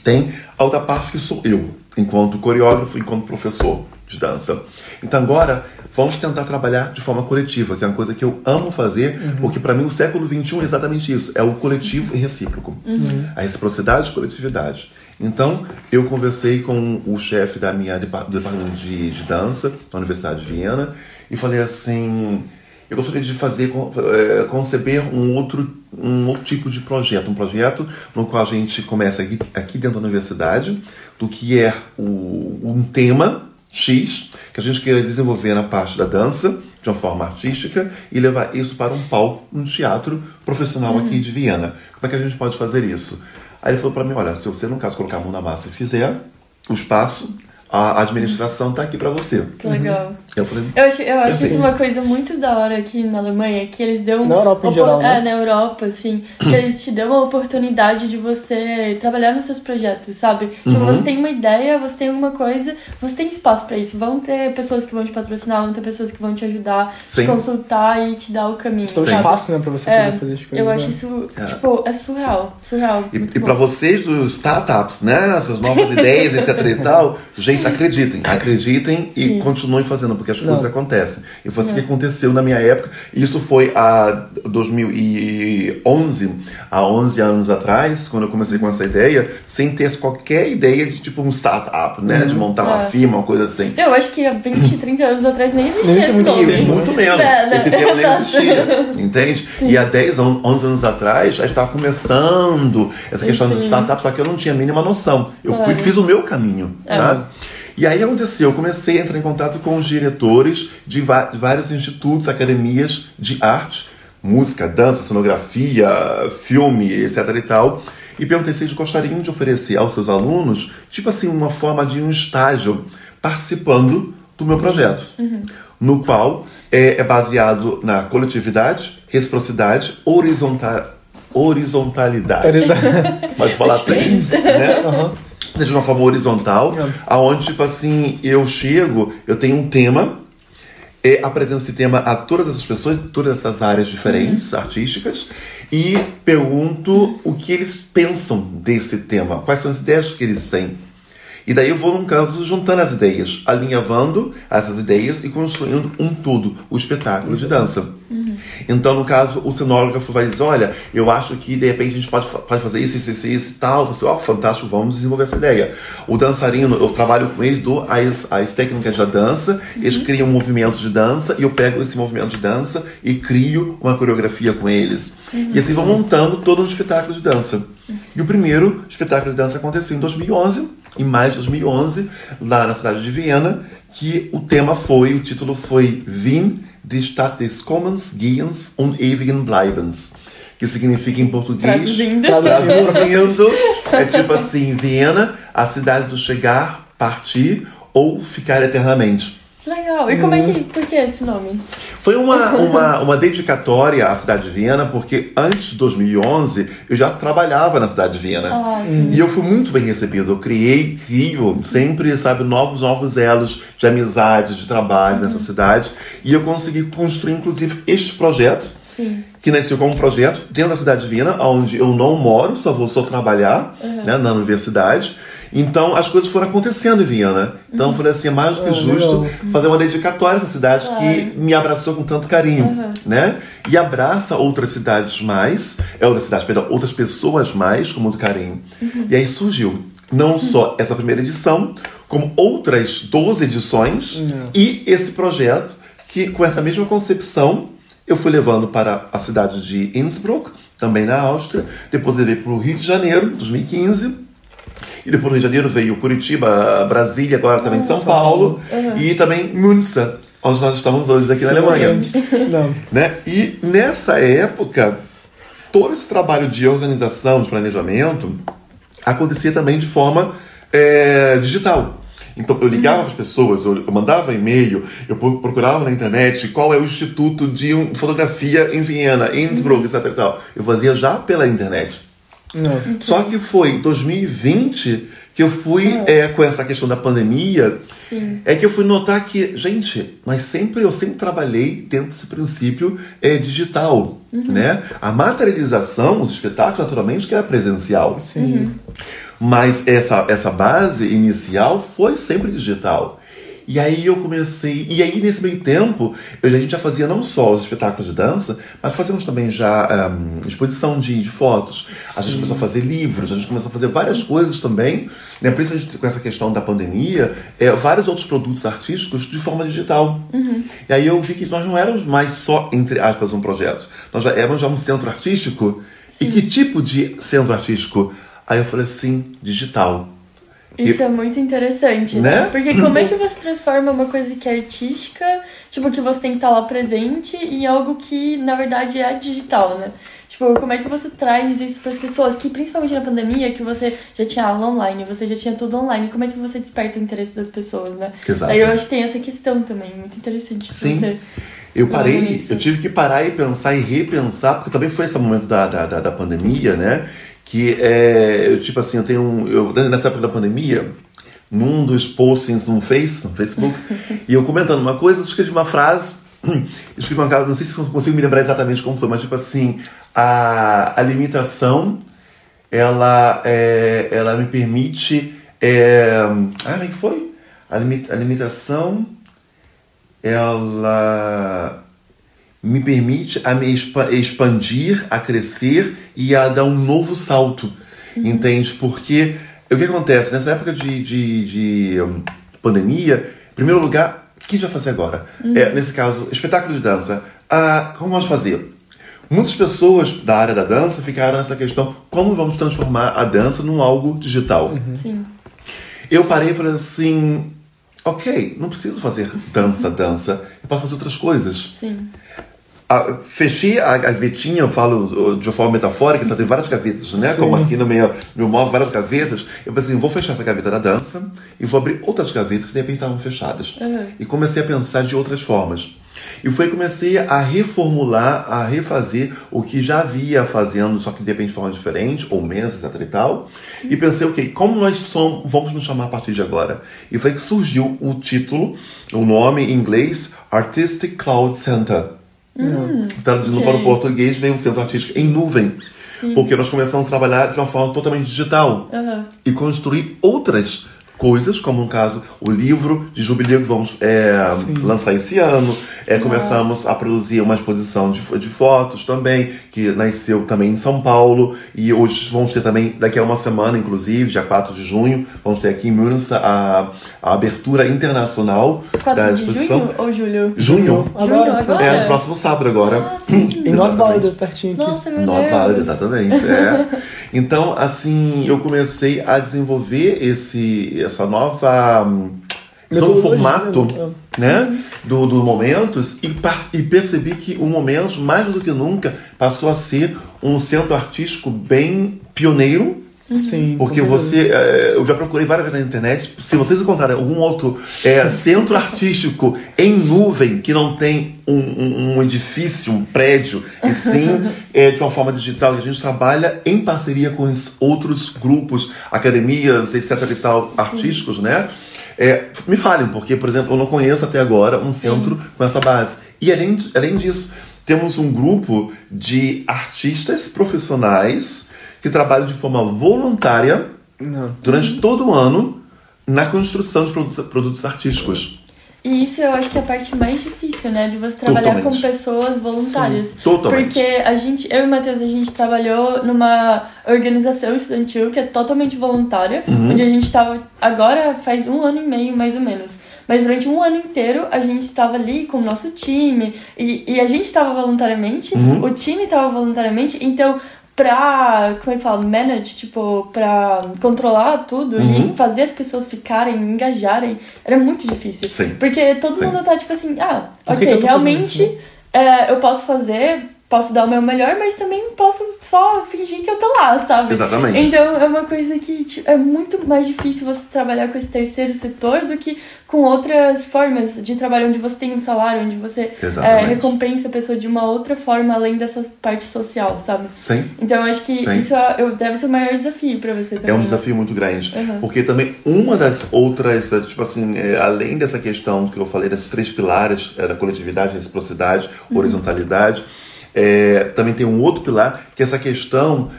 Tem a outra parte que sou eu, enquanto coreógrafo, enquanto professor de dança. Então agora vamos tentar trabalhar de forma coletiva, que é uma coisa que eu amo fazer, porque para mim o século XXI é exatamente isso, é o coletivo e recíproco. A reciprocidade e coletividade. Então, eu conversei com o chefe da minha departamento de, de dança da Universidade de Viena e falei assim: eu gostaria de fazer, eh, conceber um outro, um outro tipo de projeto. Um projeto no qual a gente começa aqui, aqui dentro da universidade, do que é o, um tema X, que a gente queira desenvolver na parte da dança, de uma forma artística, e levar isso para um palco, um teatro profissional aqui de Viena. Como é que a gente pode fazer isso? Aí ele falou para mim, olha, se você, no caso, colocar a mão na massa e fizer o espaço, a administração está aqui para você. Que legal. Eu falei, Eu acho, eu acho isso uma coisa muito da hora aqui na Alemanha, que eles dão. Na Europa em geral, né? É, na Europa, assim. Que eles te dão a oportunidade de você trabalhar nos seus projetos, sabe? Tipo, Uhum. você tem uma ideia, você tem alguma coisa, você tem espaço pra isso. Vão ter pessoas que vão te patrocinar, vão ter pessoas que vão te ajudar, Sim. te consultar e te dar o caminho. Dá um sabe? espaço, né, pra você É, poder fazer as coisas. eu acho né? isso, tipo, é surreal. Surreal. E, e para vocês dos startups, né? Essas novas ideias, etc e tal, gente, acreditem, acreditem e Sim. continuem fazendo, porque as coisas Não. acontecem. E foi assim que aconteceu na minha época. Isso foi há 2011, há 11 anos atrás, quando eu comecei com essa ideia, sem ter qualquer ideia de tipo um startup, né? De montar uma É. firma, uma coisa assim. Eu acho que há 20, 30 anos atrás nem existia Nem esse muito nome. tempo, Muito menos. É, né? Esse termo nem existia. Entende? E há 10, on- 11 anos atrás, já estava começando essa questão de Sim. startup, só que eu não tinha a mínima noção. Eu fui, Claro. fiz o meu caminho, sabe? E aí aconteceu, eu comecei a entrar em contato com os diretores de vários institutos, academias de arte, música, dança, cenografia, filme, etc e tal. E perguntei se eles gostariam de oferecer aos seus alunos, tipo assim, uma forma de um estágio participando do meu projeto. No qual é, é baseado na coletividade, reciprocidade, horizonta, horizontalidade. Mas falar assim, né? Seja de uma forma horizontal, aonde, tipo assim, eu chego, eu tenho um tema, e apresento esse tema a todas essas pessoas, todas essas áreas diferentes, artísticas, e pergunto o que eles pensam desse tema, quais são as ideias que eles têm. E daí eu vou, num caso, juntando as ideias, alinhavando essas ideias e construindo um tudo, o espetáculo de dança. Então, no caso, o cenógrafo vai dizer, olha, eu acho que de repente a gente pode, pode fazer isso, isso, isso, isso e tal. Você, ó, fantástico, vamos desenvolver essa ideia. O dançarino, eu trabalho com ele, dou as, as técnicas da dança, eles criam movimentos de dança e eu pego esse movimento de dança e crio uma coreografia com eles. E assim vão montando todo um espetáculo de dança. E o primeiro espetáculo de dança aconteceu em 2011, em maio de 2011, lá na cidade de Viena, que o tema foi, o título foi Wien, die Stadt des Kommens, Gehens und Ewigen Bleibens. Que significa em português. Traduzindo. Traduzindo. É tipo assim: Viena, a cidade do chegar, partir ou ficar eternamente. Legal. E como é que. Por que esse nome? Foi uma, uma, uma dedicatória à cidade de Viena, porque antes de 2011 eu já trabalhava na cidade de Viena. Ah. E eu fui muito bem recebido. Eu criei, crio sempre, sabe, novos, novos elos de amizade, de trabalho nessa cidade. E eu consegui construir, inclusive, este projeto, Sim. que nasceu como um projeto dentro da cidade de Viena, onde eu não moro, só vou só trabalhar Uhum. né, na universidade. Então as coisas foram acontecendo em Viena. Então eu falei assim, é mais do que Ah, justo fazer uma dedicatória a essa cidade Claro. que me abraçou com tanto carinho, Uhum. né? E abraça outras cidades mais, é outras cidades, perdão, outras pessoas mais com muito carinho. Uhum. E aí surgiu não só essa primeira edição, como outras 12 edições e esse projeto que com essa mesma concepção eu fui levando para a cidade de Innsbruck, também na Áustria, depois levei para o Rio de Janeiro, 2015. E depois do Rio de Janeiro veio Curitiba, Brasília, agora também São Paulo. E também Münster, onde nós estamos hoje aqui na Alemanha. Não. Né? E nessa época, todo esse trabalho de organização, de planejamento, acontecia também de forma é, digital. Então eu ligava para as pessoas, eu mandava e-mail, eu pro- procurava na internet qual é o instituto de fotografia em Viena, Innsbruck, etc. E tal. Eu fazia já pela internet. Não. Só que foi em 2020 que eu fui é, com essa questão da pandemia, Sim. é que eu fui notar que, gente, mas sempre eu sempre trabalhei dentro desse princípio é, digital, né? A materialização, os espetáculos, naturalmente, que era presencial. Sim. Mas essa, essa base inicial foi sempre digital. E aí eu comecei. E aí, nesse meio tempo, eu, a gente já fazia não só os espetáculos de dança, mas fazíamos também já ahm, exposição de, de fotos. A gente começou a fazer livros, a gente começou a fazer várias coisas também, né? principalmente com essa questão da pandemia, é, vários outros produtos artísticos de forma digital. E aí eu vi que nós não éramos mais só, entre aspas, um projeto. Nós já éramos já um centro artístico. E que tipo de centro artístico? Aí eu falei assim, digital. Isso é muito interessante, né? Porque como é que você transforma uma coisa que é artística, tipo, que você tem que estar lá presente, em algo que, na verdade, é digital, né? Tipo, como é que você traz isso para as pessoas, que principalmente na pandemia, que você já tinha aula online, você já tinha tudo online, como é que você desperta o interesse das pessoas, né? Exato. Aí eu acho que tem essa questão também, muito interessante. Sim. Você... Eu parei, eu tive que parar e pensar e repensar, porque também foi esse momento da, da, da, da pandemia, né? Que é, eu, tipo assim, eu tenho um, eu, nessa época da pandemia, num dos postings no Face, no Facebook, e eu comentando uma coisa, eu escrevi uma frase, escrevi uma frase, não sei se consigo me lembrar exatamente como foi, mas tipo assim, a, a limitação, ela, é, ela me permite, é, ah, como é que foi? A limitação ela me permite a me expa- expandir, a crescer e a dar um novo salto. Entende? Porque o que acontece? Nessa época de, de, de, hum, pandemia, em primeiro lugar, o que a gente vai fazer agora? É, nesse caso, espetáculo de dança. Ah, como vamos fazer? Muitas pessoas da área da dança ficaram nessa questão: como vamos transformar a dança num algo digital? Sim. Eu parei e falei assim: ok, não preciso fazer dança, dança, eu posso fazer outras coisas. Sim. Ah, fechei a gavetinha, eu falo de uma forma metafórica, só tem várias gavetas, né? Sim. Como aqui no meu, meu móvel, várias gavetas. Eu pensei assim, vou fechar essa gaveta da dança e vou abrir outras gavetas que de repente estavam fechadas. Uhum. E comecei a pensar de outras formas. E foi que comecei a reformular, a refazer o que já havia fazendo, só que de repente de forma diferente, ou menos, etc e tal. E pensei, ok, como nós somos, vamos nos chamar a partir de agora? E foi que surgiu o título, o nome em inglês, Artistic Cloud Center. Traduzindo ok. para o português, veio o Centro Artístico em nuvem. Sim. Porque nós começamos a trabalhar de uma forma totalmente digital Aham. e construir outras coisas, como no caso o livro de jubileu que vamos é, lançar esse ano. É, começamos a produzir uma exposição de, de fotos também, que nasceu também em São Paulo. E hoje vamos ter também, daqui a uma semana, inclusive, dia 4 de junho, vamos ter aqui em Münster a, a abertura internacional 4 da de exposição. junho ou julho? Junho. Agora, agora? É, no próximo sábado agora. Ah, sim. Em Nordwalde, Exatamente. pertinho aqui. Nossa, meu valid, exatamente. É. Então, assim, eu comecei a desenvolver esse, essa nova. hum, Esse novo formato né? né, do, do Momentos e, e percebi que o Momentos, mais do que nunca, passou a ser um centro artístico bem pioneiro. Sim. Porque com certeza. você, é, eu já procurei várias vezes na internet. Se vocês encontrarem algum outro é, centro artístico em nuvem que não tem um, um- um edifício, um prédio, e sim é, de uma forma digital, e a gente trabalha em parceria com os outros grupos, academias, etc. e tal, artísticos, né? É, me falem, porque, por exemplo, eu não conheço até agora um centro com essa base. E além, além disso, temos um grupo de artistas profissionais que trabalham de forma voluntária Não. durante todo o ano na construção de produtos, produtos artísticos. E isso eu acho que é a parte mais difícil, né? De você trabalhar Totalmente. com pessoas voluntárias. Sim, totalmente. Porque a gente, eu e o Matheus, a gente trabalhou numa organização estudantil que é totalmente voluntária, Uhum. onde a gente estava agora faz um ano e meio, mais ou menos. Mas durante um ano inteiro a gente estava ali com o nosso time e, e a gente estava voluntariamente, Uhum. o time estava voluntariamente, então pra, como é que fala, manage, tipo, pra controlar tudo Uhum. e fazer as pessoas ficarem, engajarem, era muito difícil. Sim. Porque todo Sim. mundo tá tipo assim, ah, Por que ok, que eu tô fazendo realmente né? é, eu posso fazer, posso dar o meu melhor, mas também posso só fingir que eu tô lá, sabe? Exatamente. Então é uma coisa que tipo, é muito mais difícil você trabalhar com esse terceiro setor do que com outras formas de trabalho onde você tem um salário, onde você é, recompensa a pessoa de uma outra forma além dessa parte social, sabe? Sim. Então eu acho que Sim. isso é- deve ser o maior desafio pra você também. É um desafio muito grande. Uhum. Porque também uma das outras, eh, tipo assim, eh, além dessa questão que eu falei, desses três pilares eh, da coletividade, reciprocidade, Uhum. horizontalidade, eh, também tem um outro pilar que é essa questão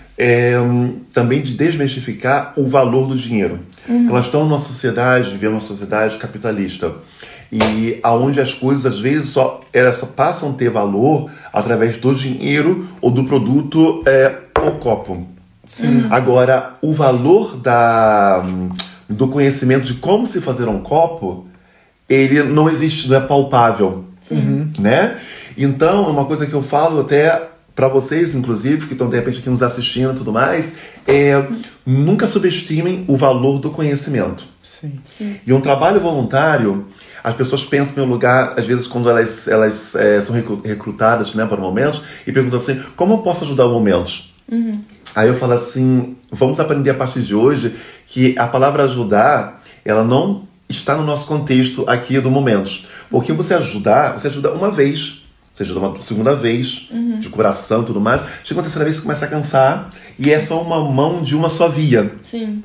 hum, também de desmistificar o valor do dinheiro. Uhum. Nós estamos numa sociedade, vivemos numa sociedade capitalista. E aonde as coisas às vezes só, elas só passam a ter valor através do dinheiro ou do produto é, o copo. Agora, o valor da, do conhecimento de como se fazer um copo, ele não existe, não é palpável. Sim. Né? Então, é uma coisa que eu falo até para vocês, inclusive, que estão de repente aqui nos assistindo e tudo mais, é nunca subestimem o valor do conhecimento. Sim. E um trabalho voluntário, as pessoas pensam no meu lugar, às vezes, quando elas, elas eh, são recru- recrutadas né, para momentos, e perguntam assim: como eu posso ajudar o momentos? Aí eu falo assim: vamos aprender a partir de hoje que a palavra ajudar, ela não está no nosso contexto aqui do momentos. Porque você ajudar, você ajuda uma vez, você ajuda uma segunda vez, de coração e tudo mais. Chega uma terceira vez, você começa a cansar, e é só uma mão de uma só via. Sim.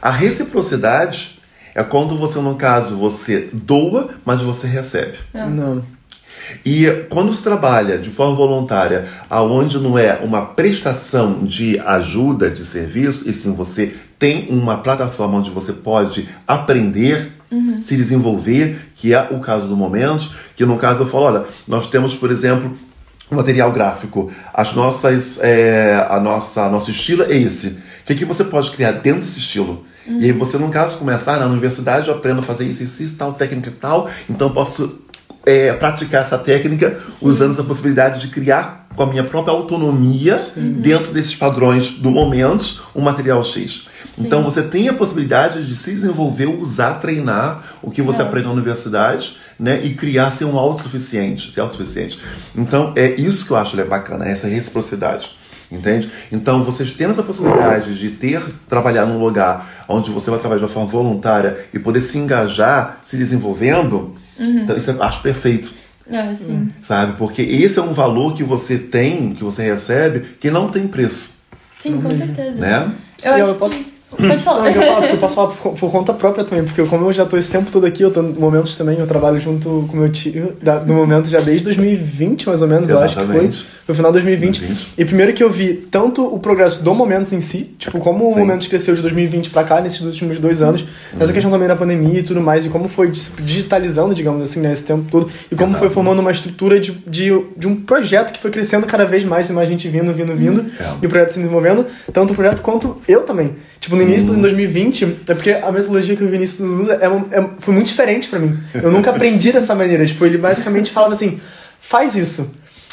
A reciprocidade é quando você, no caso, você doa, mas você recebe. Não. E quando se trabalha de forma voluntária, aonde não é uma prestação de ajuda, de serviço, e sim você tem uma plataforma onde você pode aprender, se desenvolver, que é o caso do momento, que no caso eu falo, olha, nós temos, por exemplo, um material gráfico, as nossas, é, a nossa, nosso estilo é esse. O que, que você pode criar dentro desse estilo? E aí você, no caso, começar na universidade, eu aprendo a fazer isso, isso, isso, tal, técnica e tal, então eu posso é, praticar essa técnica usando essa possibilidade de criar com a minha própria autonomia dentro desses padrões do momento um material X. Então você tem a possibilidade de se desenvolver, usar, treinar o que você É. aprende na universidade, né, e criar ser um autossuficiente, ser autossuficiente. Então é isso que eu acho bacana, essa reciprocidade. Entende? Então, vocês tendo essa possibilidade de ter, trabalhar num lugar onde você vai trabalhar de uma forma voluntária e poder se engajar, se desenvolvendo, então isso eu acho perfeito, É, sim. sabe? Porque esse é um valor que você tem, que você recebe, que não tem preço, Sim, com certeza. né? Eu eu posso- que... Pode falar. Não, é eu, falo, eu posso falar por, por conta própria também, porque como eu já tô esse tempo todo aqui, eu tô em momentos também, eu trabalho junto com meu tio, da- no momento já desde 2020, mais ou menos, eu acho que foi. Exatamente. Foi o final de 2020. 2020. E primeiro que eu vi tanto o progresso do Momentos em si, tipo, como o Sim. Momentos cresceu de 2020 pra cá, nesses últimos dois anos, nessa questão também da pandemia e tudo mais, e como foi digitalizando, digamos assim, né, esse tempo todo, e como foi Exato. formando uma estrutura de, de, de um projeto que foi crescendo cada vez mais, e mais gente vindo, vindo, vindo, É. e o projeto se desenvolvendo, tanto o projeto quanto eu também. Tipo, no início de 2020, é porque a metodologia que o Vinícius usa é, é- foi muito diferente pra mim. Eu nunca aprendi dessa maneira. Tipo, ele basicamente falava assim, faz isso.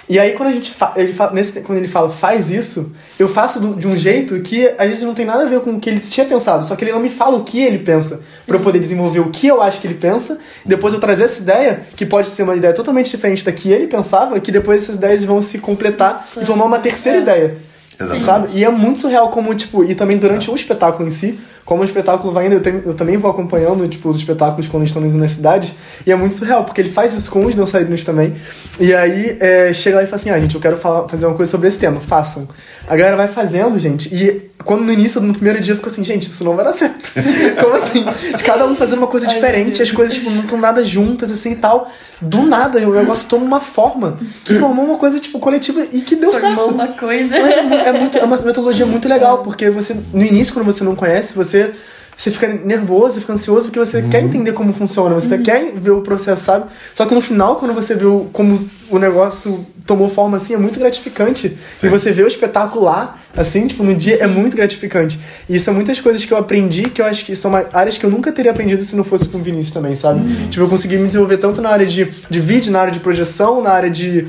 E aí quando a gente fa ele fa nesse, quando ele fala faz isso, eu faço do- de um jeito que às vezes não tem nada a ver com o que ele tinha pensado, só que ele não me fala o que ele pensa, pra eu poder desenvolver o que eu acho que ele pensa, depois eu trazer essa ideia, que pode ser uma ideia totalmente diferente da que ele pensava, que depois essas ideias vão se completar e formar uma terceira É. ideia. Exatamente. Sabe? E é muito surreal como, tipo, e também durante o espetáculo em si, como o espetáculo vai indo, eu, tenho- eu também vou acompanhando, tipo, os espetáculos quando estão nas universidades, e é muito surreal, porque ele faz isso com os dançarinos também, e aí é, chega lá e fala assim, ah, gente, eu quero falar, fazer uma coisa sobre esse tema, façam. A galera vai fazendo, gente, e quando no início, no primeiro dia, eu fico assim, gente, isso não vai dar certo. Como assim? De cada um fazendo uma coisa diferente, as coisas tipo, não estão nada juntas, assim e tal. Do nada, o negócio toma uma forma que formou uma coisa, tipo, coletiva e que deu Formou certo. uma coisa. Mas é, é muito, é uma metodologia muito legal, porque você, no início, quando você não conhece, você, você fica nervoso, você fica ansioso, porque você quer entender como funciona, você quer ver o processo, sabe? Só que no final, quando você vê como o negócio tomou forma assim, é muito gratificante. E você vê o espetáculo lá, assim, tipo, no dia, é muito gratificante. E são muitas coisas que eu aprendi que eu acho que são áreas que eu nunca teria aprendido se não fosse com o Vinícius também, sabe? Tipo, eu consegui me desenvolver tanto na área de, de vídeo, na área de projeção, na área de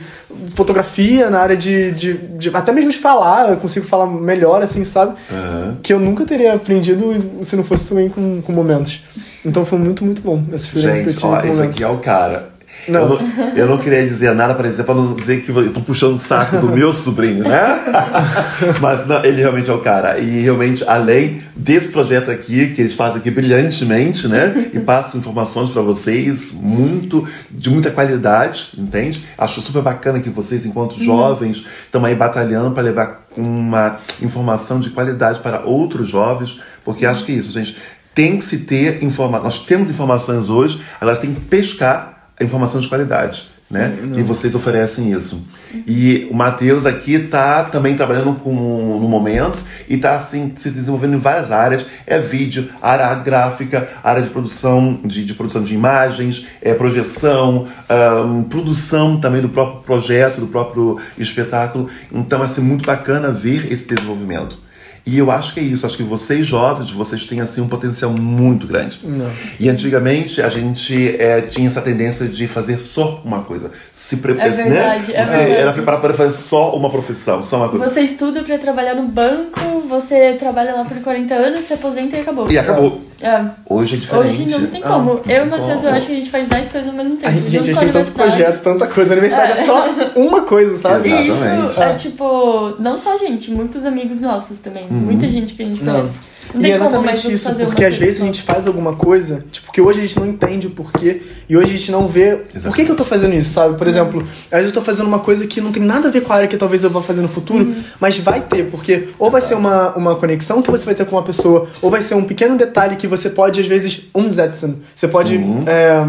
fotografia, na área de, de, de- até mesmo de falar, eu consigo falar melhor, assim, sabe? Aham. Que eu nunca teria aprendido se não fosse também com, com momentos. Então foi muito, muito bom essa experiência que eu Gente, tive ó, com esse momentos. aqui é o cara. Não. Eu, não, eu não queria dizer nada para dizer, para não dizer que eu tô puxando o saco do meu sobrinho, né? Mas não, ele realmente é o cara. E realmente, além desse projeto aqui, que eles fazem aqui brilhantemente, né? E passam informações para vocês muito, de muita qualidade, entende? Acho super bacana que vocês, enquanto jovens, estão aí batalhando para levar uma informação de qualidade para outros jovens, porque acho que é isso, gente. Tem que se ter informação. Nós temos informações hoje, agora tem que pescar informação de qualidade, né? E vocês oferecem isso. E o Matheus aqui tá também trabalhando com no momento e tá assim se desenvolvendo em várias áreas. É vídeo, área gráfica, área de produção de, de produção de imagens, é projeção, ahn, produção também do próprio projeto, do próprio espetáculo. Então, assim, muito bacana ver esse desenvolvimento. E eu acho que é isso, acho que vocês jovens, vocês têm assim um potencial muito grande. Não. E antigamente a gente é, tinha essa tendência de fazer só uma coisa. Se pre... É né? verdade, é Você verdade. era preparado para fazer só uma profissão, só uma coisa. Você estuda pra trabalhar no banco, você trabalha lá por 40 anos, se aposenta e acabou. E acabou. É. Hoje é diferente. Hoje não tem Ah, como. não eu e o Matheus, eu acho que a gente faz 10 coisas ao mesmo tempo. A gente, gente, a gente tem tanto projeto, tanta coisa. A universidade é, só uma coisa, sabe? Exato. Isso Exatamente. é tipo, não só a gente, muitos amigos nossos também. Muita gente que a gente Não. conhece. Não E é exatamente isso, porque às vezes a gente faz alguma coisa, tipo, que hoje a gente não entende o porquê, e hoje a gente não vê por que, que eu tô fazendo isso, sabe? Por exemplo, às vezes eu tô fazendo uma coisa que não tem nada a ver com a área que talvez eu vá fazer no futuro, Uhum. mas vai ter, porque ou vai ser uma, uma conexão que você vai ter com uma pessoa, ou vai ser um pequeno detalhe que você pode, às vezes, umsetzen. Você pode. é,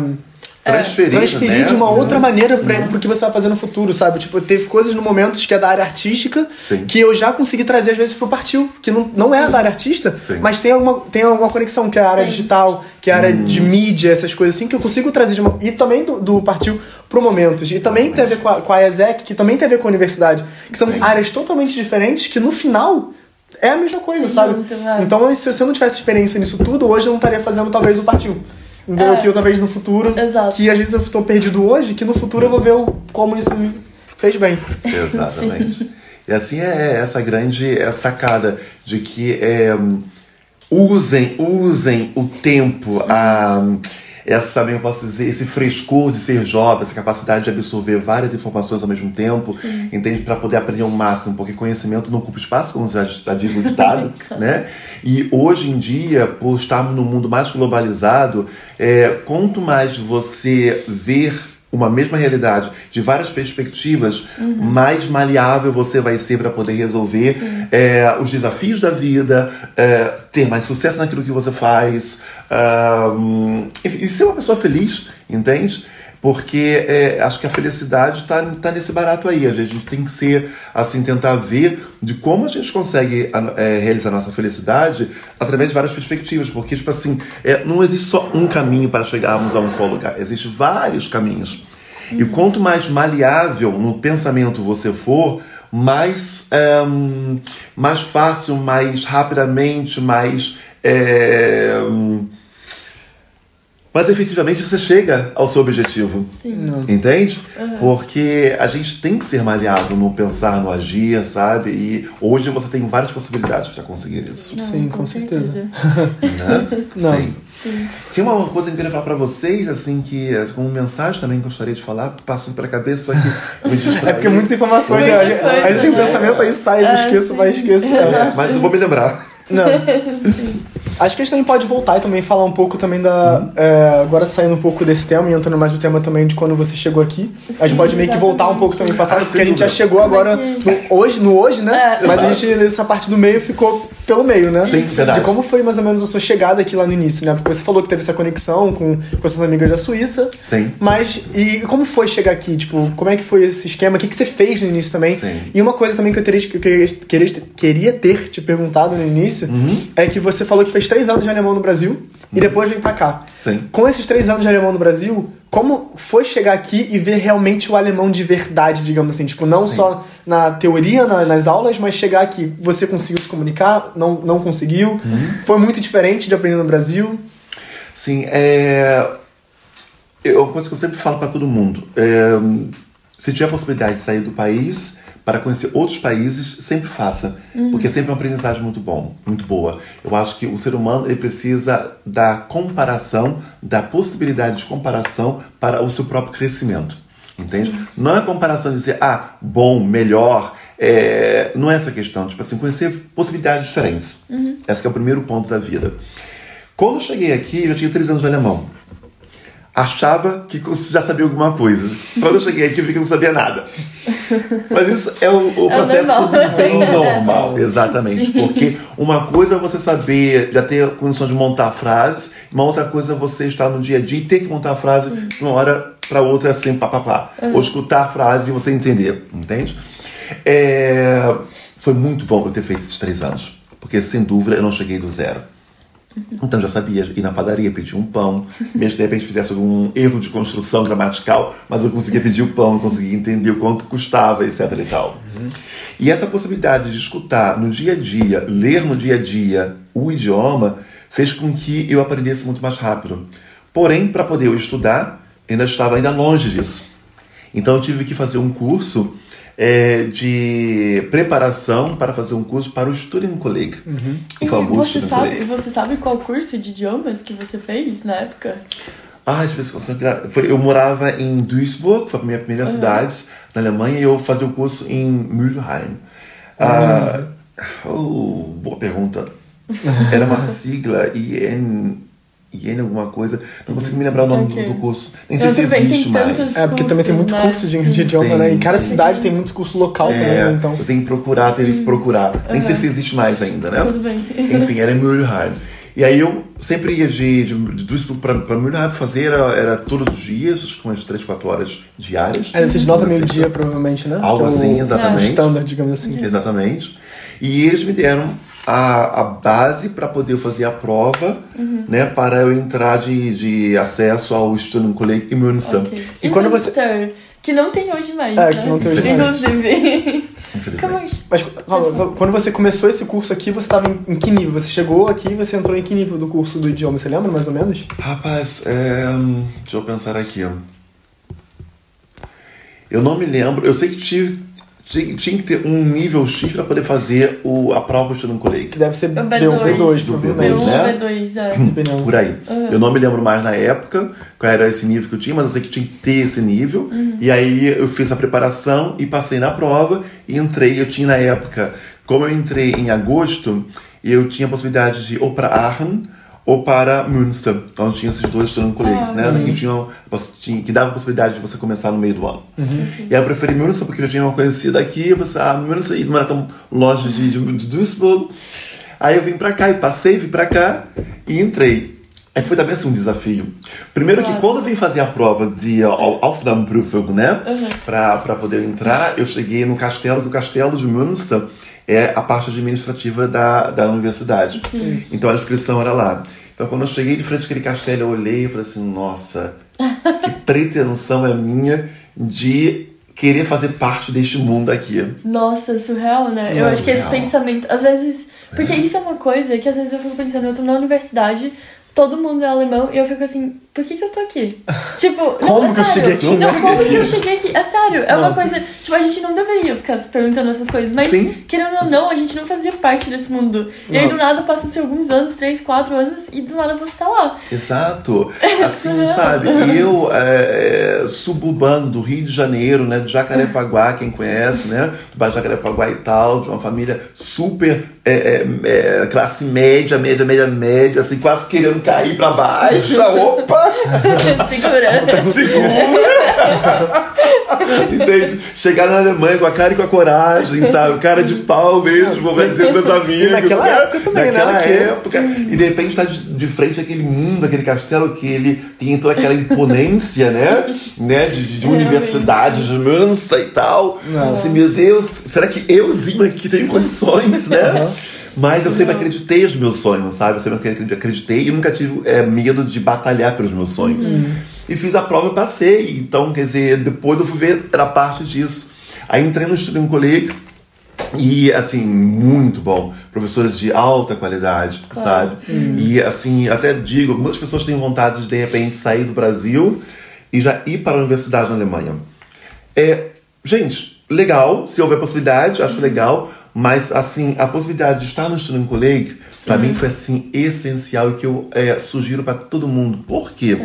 Transferir, transferir né? de uma outra maneira pra, pro que você vai fazer no futuro, sabe? Tipo, teve coisas no momento que é da área artística Sim. que eu já consegui trazer às vezes pro partiu, que não, não é da área artista, Sim. mas tem alguma, tem alguma conexão, que é a área digital, que é a área de mídia, essas coisas assim, que eu consigo trazer de uma. E também do, do partiu pro momentos. E também tem a ver com a, com a ESEC, que também tem a ver com a universidade. Que são Sim. áreas totalmente diferentes que no final. É a mesma coisa, Se sabe? é. Então, se você não tivesse experiência nisso tudo, hoje eu não estaria fazendo talvez o partiu. Entendeu? É. Que eu talvez no futuro. Exato. Que às vezes eu estou perdido hoje, que no futuro eu vou ver o, como isso me fez bem. Exatamente. e assim é essa grande é, sacada de que é, usem, usem o tempo, a, essa, também eu posso dizer, esse frescor de ser jovem, essa capacidade de absorver várias informações ao mesmo tempo, entende? Para poder aprender o máximo, porque conhecimento não ocupa espaço, como já, já diz o ditado, né? E hoje em dia, por estarmos num mundo mais globalizado, é, quanto mais você ver uma mesma realidade de várias perspectivas, mais maleável você vai ser para poder resolver é, os desafios da vida, é, ter mais sucesso naquilo que você faz, e ser uma pessoa feliz, entende? Porque é, acho que a felicidade está tá nesse barato aí. A gente tem que ser, assim, tentar ver de como a gente consegue é, realizar a nossa felicidade através de várias perspectivas. Porque, tipo assim, é, não existe só um caminho para chegarmos a um só lugar. Existem vários caminhos. E quanto mais maleável no pensamento você for, mais, mais fácil, mais rapidamente, mais. É, mas efetivamente você chega ao seu objetivo. Sim. Entende? Porque a gente tem que ser maleável no pensar, no agir, sabe? E hoje você tem várias possibilidades para conseguir isso. Não, Sim, com certeza. Né? Não. Sim. Tinha uma coisa que eu queria falar pra vocês, assim, que como mensagem também gostaria de falar, passou pela cabeça, só que me distraí. É porque muitas informações, Muitas né? coisas, Aí tem um né? pensamento, aí sai, eu É, esqueço, sim. vai, esqueço. É, mas eu vou me lembrar. Não. Acho que a gente também pode voltar e também falar um pouco também da. Uhum. É, agora saindo um pouco desse tema e entrando mais no tema também de quando você chegou aqui. Sim, a gente pode meio que voltar um pouco também passado, ah, porque a gente já chegou agora no hoje, no hoje, né? É. Mas a gente, nessa parte do meio, ficou pelo meio, né? Sim, verdade. De como foi mais ou menos a sua chegada aqui lá no início, né? Porque você falou que teve essa conexão com, com suas amigas da Suíça. Sim. Mas, e como foi chegar aqui? Tipo, como é que foi esse esquema? O que, que você fez no início também? Sim. E uma coisa também que eu, teria, que eu queria, queria, queria ter te perguntado no início uhum. é que você falou que fez três anos de alemão no Brasil e depois veio pra cá. Sim. Com esses três anos de alemão no Brasil, como foi chegar aqui e ver realmente o alemão de verdade, digamos assim? Tipo, não Sim. só na teoria, na, nas aulas, mas chegar aqui. Você conseguiu se comunicar? Não, não conseguiu? Uhum. Foi muito diferente de aprender no Brasil? Sim, é. É uma coisa que eu sempre falo para todo mundo. É... Se tiver a possibilidade de sair do país para conhecer outros países, sempre faça, uhum. porque sempre é uma aprendizagem muito bom, muito boa. Eu acho que o ser humano ele precisa da comparação, da possibilidade de comparação para o seu próprio crescimento, entende? Sim. Não é comparação de dizer ah bom, melhor, é... não é essa questão. Tipo assim, conhecer possibilidades diferentes. Uhum. Esse é o primeiro ponto da vida. Quando eu cheguei aqui, eu já tinha três anos de alemão achava que já sabia alguma coisa. Quando eu cheguei aqui, eu vi que não sabia nada. Mas isso é o, o é processo bem normal, exatamente. Sim. Porque uma coisa é você saber, já ter a condição de montar frases, uma outra coisa é você estar no dia a dia e ter que montar a frase Sim. de uma hora para outra, é assim, papapá. Uhum. Ou escutar a frase e você entender, entende? É... Foi muito bom eu ter feito esses três anos. Porque, sem dúvida, eu não cheguei do zero. Então já sabia ir na padaria, pedir um pão, mesmo que de repente fizesse algum erro de construção gramatical, mas eu conseguia pedir o pão, conseguia entender o quanto custava, etc e tal. E essa possibilidade de escutar no dia a dia, ler no dia a dia o idioma, fez com que eu aprendesse muito mais rápido. Porém, para poder eu estudar, ainda estava ainda longe disso. Então eu tive que fazer um curso é, de preparação para fazer um curso para o Student Colleague. Uhum. O famoso você sabe, Colleague. Você sabe qual curso de idiomas que você fez na época? Ah, de vez foi, eu morava em Duisburg, foi a minha primeira uhum. cidade na Alemanha, e eu fazia o curso em Mülheim. Ah, oh, boa pergunta. Era uma sigla IN Iene alguma coisa. Não consigo me lembrar o nome okay. do, curso. Nem sei se existe mais. É, porque também tem muito né? curso de, de idioma, sim, né? E cada sim. cidade tem muito curso local é, também, né? Então. Eu tenho que procurar, teria que procurar. Nem uhum. sei se existe mais ainda, né? Tudo bem. Enfim, era em Mülheim. E aí eu sempre ia de, de, de Duisburg para Mülheim fazer, era, era, todos os dias, acho que umas 3, 4 horas diárias. Era de 9 a meio-dia, provavelmente, né? Algo é assim, exatamente. Standard, digamos assim. Exatamente. E eles me deram a, a base para poder fazer a prova, uhum. né, para eu entrar de, de acesso ao Student College em Münster. Okay. E, e quando Münster, você que não tem hoje mais, é, né? que não tem hoje mais. Inclusive. Mas quando você começou esse curso aqui, você estava em, em, que nível? Você chegou aqui e você entrou em que nível do curso do idioma? Você lembra mais ou menos? Rapaz, é... deixa eu pensar aqui. Eu não me lembro. Eu sei que tive tinha, tinha que ter um nível X para poder fazer o, a prova estudando colete. Que deve ser B1, B2, do B2, né? B2, é. Por aí. Uhum. Eu não me lembro mais na época qual era esse nível que eu tinha, mas eu sei que tinha que ter esse nível. Uhum. E aí eu fiz a preparação e passei na prova e entrei. Eu tinha na época, como eu entrei em agosto, eu tinha a possibilidade de ir ou para Aachen ou para Münster. Então tinha esses dois colegas, ah, né? Uhum. Que, tinham, que dava a possibilidade de você começar no meio do ano. Uhum. E aí eu preferi Münster porque eu tinha uma conhecida aqui, você, ah, Münster e não era tão longe de, de, de Duisburg. Aí eu vim pra cá e passei, vim pra cá e entrei. Aí foi também assim um desafio. Primeiro claro. que quando eu vim fazer a prova de Aufnahmeprüfung, né? Uhum. Pra, pra poder entrar, eu cheguei no castelo, que o castelo de Münster é a parte administrativa da, da universidade. Isso. Então a inscrição era lá. Então quando eu cheguei de frente àquele castelo, eu olhei e falei assim, nossa, que pretensão é minha de querer fazer parte deste mundo aqui. Nossa, surreal, né? eu acho que esse pensamento, às vezes. Porque é. isso é uma coisa que às vezes eu fico pensando, eu tô na universidade, todo mundo é alemão e eu fico assim, por que, que eu tô aqui? Tipo, como não, é que eu cheguei aqui? Não, como que eu cheguei aqui? É sério, é uma coisa. Tipo, a gente não deveria ficar se perguntando essas coisas, mas Sim. querendo ou não, a gente não fazia parte desse mundo. E aí Não. do nada passam-se alguns anos, três, quatro anos, e do nada você tá lá. Exato. Assim, sabe? Eu, é, é, suburbano do Rio de Janeiro, né? De Jacarepaguá, quem conhece, né? Do Baixo Jacarepaguá e tal, de uma família super é, é, é, classe média, média, média, média, assim, quase querendo cair pra baixo. Opa! Segurando. Segura! Entende? Chegar na Alemanha com a cara e com a coragem, sabe? Cara de pau mesmo, vai dizer pros meus amigos. E naquela né? época também, né? Naquela Porque- época. E de repente tá de, frente àquele mundo, aquele castelo que ele tem toda aquela imponência, né? né? De, de, de universidade, de Münster e tal. Não. Assim, meu Deus, será que euzinho aqui tenho condições, né? Mas eu sempre acreditei nos meus sonhos, sabe? Eu sempre acreditei- e nunca tive é, medo de batalhar pelos meus sonhos. E fiz a prova e passei. Então, quer dizer, depois eu fui ver, era parte disso. Aí entrei no Estudo em Colégio e, assim, muito bom. Professores de alta qualidade, sabe? E, assim, até digo, muitas pessoas têm vontade de, de repente, sair do Brasil e já ir para a universidade na Alemanha. É, gente, legal, se houver possibilidade, acho legal, mas assim, a possibilidade de estar no Student Colleague, pra mim foi assim, essencial e que eu é, sugiro para todo mundo. Por quê?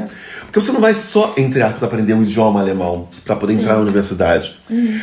Porque você não vai só, entre aspas, aprender o idioma alemão para poder entrar na universidade.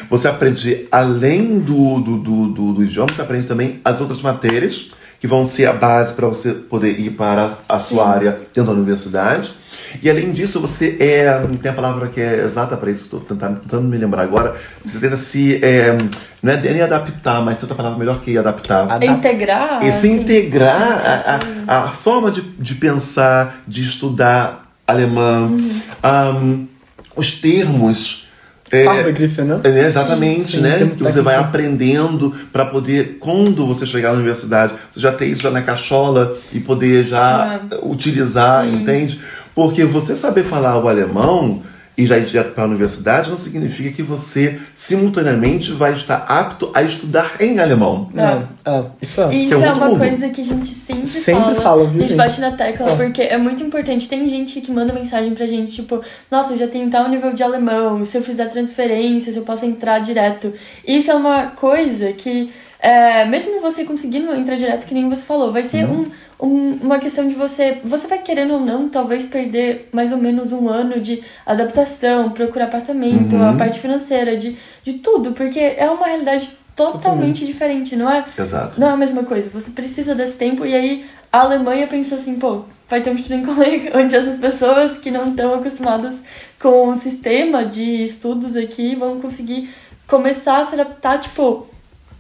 Você aprende, além do, do, do, do, do idioma, você aprende também as outras matérias que vão ser a base para você poder ir para a sua área dentro da universidade. E além disso, você é. Tem a palavra que é exata para isso, estou tentando, tentando me lembrar agora. Você tenta se. É, não é nem adaptar, mas tem outra palavra melhor que adaptar. Adap- Integrar. E se assim. integrar a, a, a forma de, de pensar, de estudar alemão, um, os termos. é, né? é, exatamente, Sim, né? Que você vai aprendendo para poder, quando você chegar na universidade, você já ter isso já na cachola e poder já utilizar, entende? Porque você saber falar o alemão e já ir direto para a universidade não significa que você simultaneamente vai estar apto a estudar em alemão. É, é, isso é. E Que é isso é outro uma mundo. coisa que a gente sempre, Sempre fala. fala, viu, A gente gente? bate na tecla, porque é muito importante. Tem gente que manda mensagem pra gente, tipo, nossa, eu já tenho tal nível de alemão, se eu fizer transferências, eu posso entrar direto. Isso é uma coisa que, é, mesmo você conseguindo entrar direto, que nem você falou, vai ser Uhum. um, um- uma questão de você. Você vai querendo ou não, talvez perder mais ou menos um ano de adaptação, procurar apartamento, Uhum. a parte financeira, de, de tudo, porque é uma realidade totalmente diferente, não é? Exato. Não é a mesma coisa. Você precisa desse tempo. E aí a Alemanha pensou assim, pô, vai ter um student colleague onde essas pessoas que não estão acostumadas com o sistema de estudos aqui vão conseguir começar a se adaptar, tipo,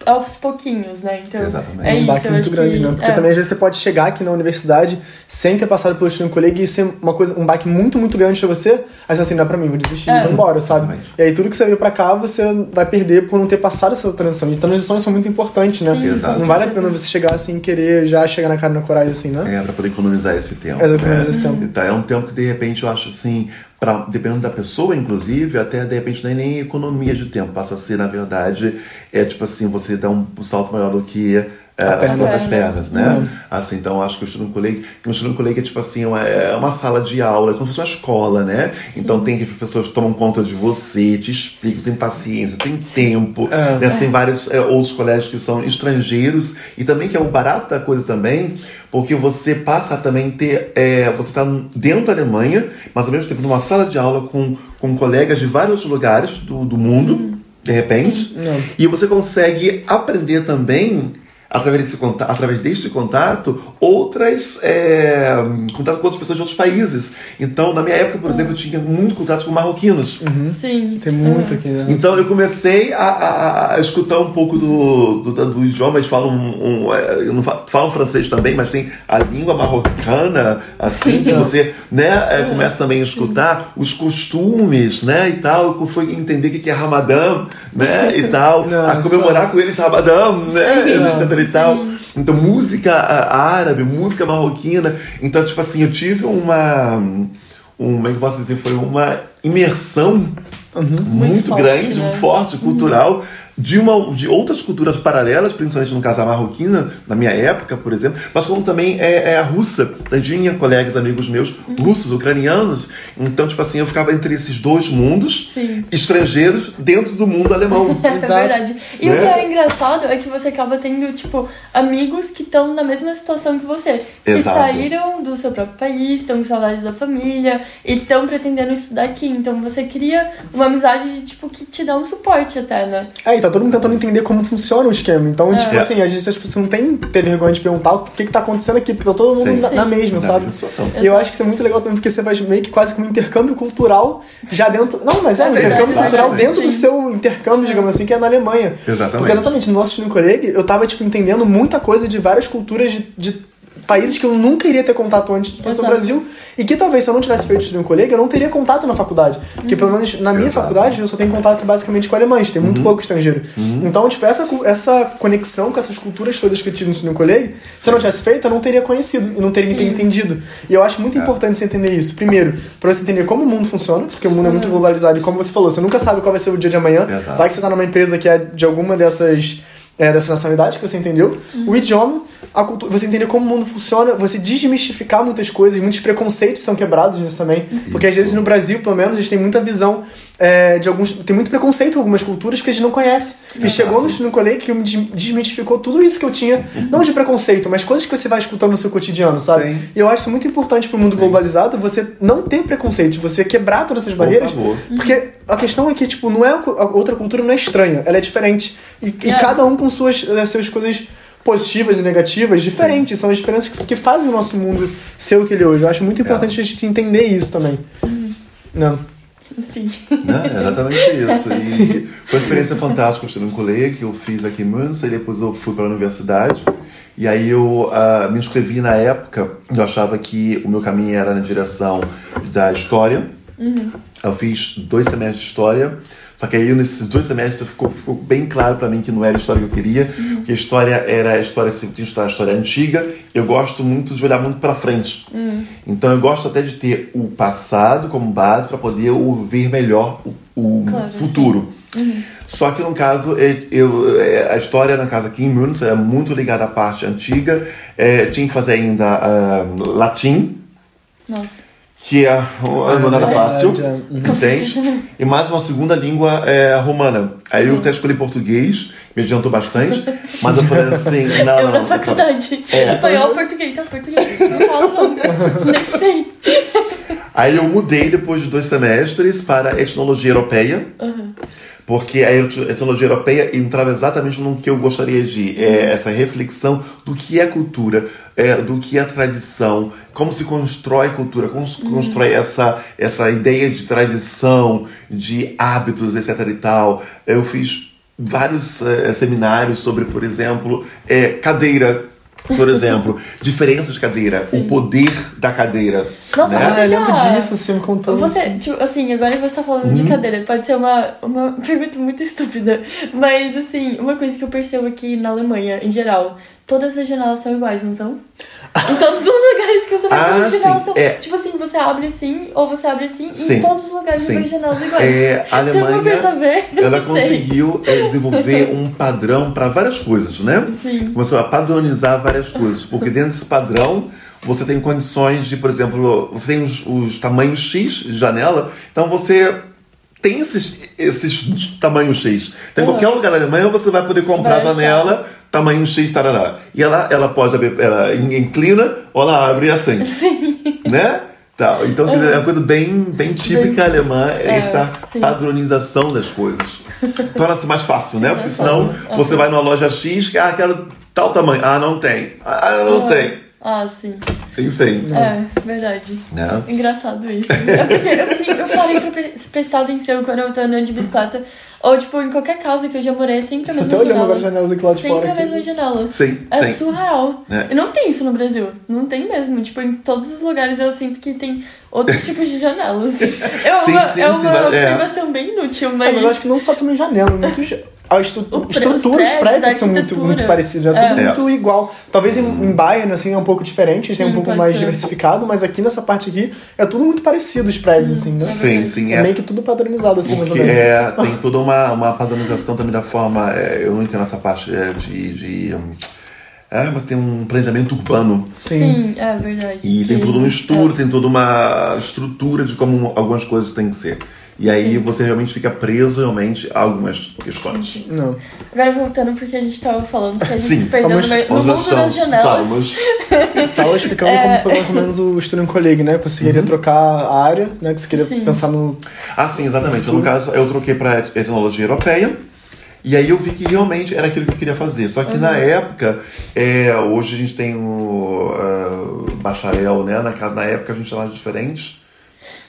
aos pouquinhos, né? Então, Exatamente. é É um isso. baque eu muito grande, que- né? Porque é. também às vezes você pode chegar aqui na universidade sem ter passado pelo Student Colleague e ser uma coisa, um baque muito, muito grande pra você. Aí você assim, não é pra mim, vou desistir, É. vou embora, sabe? Exatamente. E aí tudo que você veio pra cá, você vai perder por não ter passado essa transição. E transições são muito importantes, né? Sim, Exato. Não vale a pena você chegar assim, querer já chegar na cara e na coragem, assim, né? É, para poder economizar esse tempo. É, economizar né? esse tempo. Então, é um tempo que, de repente, eu acho assim, pra, dependendo da pessoa, inclusive, até de repente não é nem economia de tempo. Passa a ser, na verdade, é tipo assim, você dá um salto maior do que é, A as perna. próprias Perna. pernas, né? Assim, então acho que o Student Colleague, o Student Colleague é tipo assim, uma, é uma sala de aula, é como se fosse uma escola, né? Então tem que professores que tomam conta de você, te explicam, tem paciência, tem tempo, É. né? Tem vários é, outros colégios que são estrangeiros e também que é o barato da coisa também, porque você passa a também ter, é, você está dentro da Alemanha, mas ao mesmo tempo numa sala de aula com, com colegas de vários lugares do, do mundo, de repente, e você consegue aprender também através desse contato, através deste contato, outras é, contato com outras pessoas de outros países. Então, na minha época, por exemplo, eu tinha muito contato com marroquinos. Sim. Tem muito aqui, né? Então eu comecei a, a- a escutar um pouco do, do, do idioma, eles falam um, um, é, eu não fa- falam francês também, mas tem a língua marrocana, assim, que você né, é, começa também a escutar os costumes, né, e tal, eu fui entender o que é Ramadã, né, e tal, a Nossa. comemorar com eles Ramadã, né, Sim. etc e tal. Então música árabe, música marroquina, então tipo assim, eu tive uma, um, como é que eu posso dizer, foi uma imersão muito, Muito forte, grande, né? muito forte, cultural, de, uma, de outras culturas paralelas, principalmente no caso a marroquina, na minha época, por exemplo, mas como também é, é a russa. Eu tinha colegas, amigos meus, russos, ucranianos, então, tipo assim, eu ficava entre esses dois mundos Sim. estrangeiros dentro do mundo alemão. É verdade. E Né? o que é engraçado é que você acaba tendo, tipo, amigos que estão na mesma situação que você. Que Exato. saíram do seu próprio país, estão com saudade da família e estão pretendendo estudar aqui. Então você cria uma amizade de, tipo, que te dá um suporte até, né? É, e tá todo mundo tentando entender como funciona o esquema. Então, tipo É. assim, às vezes as pessoas não têm que ter vergonha de perguntar o que que tá acontecendo aqui, porque tá todo mundo Sim. na, na mesma, Na sabe? E eu acho que isso é muito legal também, porque você vai meio que quase como um intercâmbio cultural já dentro. Não, mas é, É um verdade, intercâmbio cultural exatamente. dentro do Sim. seu intercâmbio, digamos assim, que é na Alemanha. Exatamente. Porque exatamente, no nosso Student Colleague, eu tava, tipo, entendendo muita coisa de várias culturas de. de Países que eu nunca iria ter contato antes ao Exato. Brasil e que talvez se eu não tivesse feito Student Colleague eu não teria contato na faculdade. Porque pelo menos na minha Exato. faculdade eu só tenho contato basicamente com alemães, tem Uhum. muito pouco estrangeiro. Então, tipo, essa, essa conexão com essas culturas todas que eu tive no Student Colleague, se eu não tivesse feito, eu não teria conhecido e não teria Sim. entendido. E eu acho muito É. importante você entender isso. Primeiro, pra você entender como o mundo funciona, porque o mundo é muito globalizado e como você falou, você nunca sabe qual vai ser o dia de amanhã. Exato. Vai que você tá numa empresa que é de alguma dessas é, dessa nacionalidade que você entendeu, o idioma, a cultura, você entender como o mundo funciona, você desmistificar muitas coisas, muitos preconceitos são quebrados nisso também, porque às vezes no Brasil, pelo menos, a gente tem muita visão é, de alguns, tem muito preconceito com algumas culturas que a gente não conhece. E chegou no Colleague que me des- desmistificou tudo isso que eu tinha, não de preconceito, mas coisas que você vai escutando no seu cotidiano, sabe? Sim. E eu acho muito importante pro mundo globalizado, você não ter preconceitos, você quebrar todas essas barreiras, favor. porque a questão é que, tipo, não é a outra cultura não é estranha, ela é diferente. E, e É. cada um com suas, eh, suas coisas positivas e negativas diferentes. São as diferenças que, que fazem o nosso mundo ser o que ele é hoje. Eu acho muito importante a gente entender isso também. Não. Sim. Né? É exatamente isso. E foi uma experiência fantástica. Eu estudei num colégio que eu fiz aqui em Münster, e depois eu fui para a universidade. E aí eu ah, me inscrevi na época, eu achava que o meu caminho era na direção da história. Eu fiz dois semestres de história. Só que aí nesses dois semestres ficou, ficou bem claro para mim que não era a história que eu queria, que a história era a história, se tinha estudar a história antiga. Eu gosto muito de olhar muito para frente. Então eu gosto até de ter o passado como base para poder ouvir melhor o, o Claro, futuro. Só que no caso, eu, é, a história na casa aqui em Münster é muito ligada à parte antiga. É, tinha que fazer ainda ah, latim, Nossa. Que é, não é nada é fácil, é. entende? E mais uma segunda língua é, romana. Aí eu até escolhi português, me adiantou bastante, mas eu falei assim, não, eu não, na não. faculdade. É. Espanhol, português, é português. Não falo não. Nem sei. Aí eu mudei depois de dois semestres para etnologia europeia. Porque a et- etnologia europeia entrava exatamente no que eu gostaria de ir. É essa reflexão do que é cultura, é, do que é tradição, como se constrói cultura, como se constrói essa, essa ideia de tradição, de hábitos, etc e tal. Eu fiz vários eh, seminários sobre, por exemplo, eh, cadeira, por exemplo, diferença de cadeira, o poder da cadeira. Nossa, né? Ah, Você eu lembro já- disso, assim, me contando. Você, tipo, assim, agora você tá falando Uhum. de cadeira, pode ser uma, uma pergunta muito estúpida, mas, assim, uma coisa que eu percebo aqui na Alemanha, em geral, todas as janelas são iguais, não são? Em todos os lugares que você vai, Ah, todas as janelas sim, são, é. tipo assim, você abre assim, ou você abre assim, Sim, em todos os lugares sim. você vê janelas iguais. É, a Então, saber, Alemanha, eu ela conseguiu é, desenvolver um padrão para várias coisas, né? Sim. Começou a padronizar várias coisas, porque dentro desse padrão você tem condições de, por exemplo, você tem os, os tamanhos X de janela, então você tem esses, esses tamanhos X. Então, em Uhum. qualquer lugar da Alemanha você vai poder comprar Vai janela tamanho X, tarará. E ela, ela pode abrir, ela inclina ou ela abre assim. Sim. né? Tá, então é uma coisa bem, bem típica Bem- alemã, é, essa sim. padronização das coisas. Torna-se mais fácil, né? Porque senão você vai numa loja X, ah, quero tal tamanho. Ah, não tem. Ah, não tem. Ah, sim. Enfim. É, verdade. Né? Engraçado isso. É porque eu, sim, eu parei pra pre- prestar atenção quando eu tô andando de bicicleta. Ou, tipo, em qualquer casa que eu já morei, é sempre a mesma até olhando janela. agora as janelas aqui lá de sempre fora. a aqui. mesma janela. Sim, É sim. surreal. É. E não tem isso no Brasil. Não tem mesmo. Tipo, em todos os lugares eu sinto que tem outro tipo de janelas. É Sim, uma, sim, é sim, uma mas- é. observação bem inútil, É, mas. mas eu acho que não só também janela, muito. ja- A estru- O pre- estrutura, os os prédios, são muito, muito parecidos, é tudo É. muito igual. Talvez em, em Bayern, assim, é um pouco diferente, tem um pouco mais ser. diversificado, mas aqui nessa parte aqui é tudo muito parecido, os prédios, assim, né? Sim, sim. É É, meio que tudo padronizado, assim, mais ou menos. é, tem toda uma uma, padronização também da forma. É, eu não entendo essa parte é, de. de é, mas tem um planejamento urbano. Sim, Sim é verdade. E tem todo um estudo, é. tem toda uma estrutura de como algumas coisas têm que ser. E aí Sim. você realmente fica preso realmente a algumas questões. Não. Agora voltando porque a gente estava falando que a gente Sim. se perdeu Vamos, no, no mundo estamos, das janelas. Você estava explicando é... como foi mais ou menos o Student Colleague, né? Que você queria uhum. trocar a área, né? Que você queria sim. pensar no... Ah, sim, exatamente. No, no caso, eu troquei para etnologia europeia. E aí eu vi que realmente era aquilo que eu queria fazer. Só que uhum. na época, é, hoje a gente tem o uh, bacharel, né? Na casa, na época a gente chamava de diferente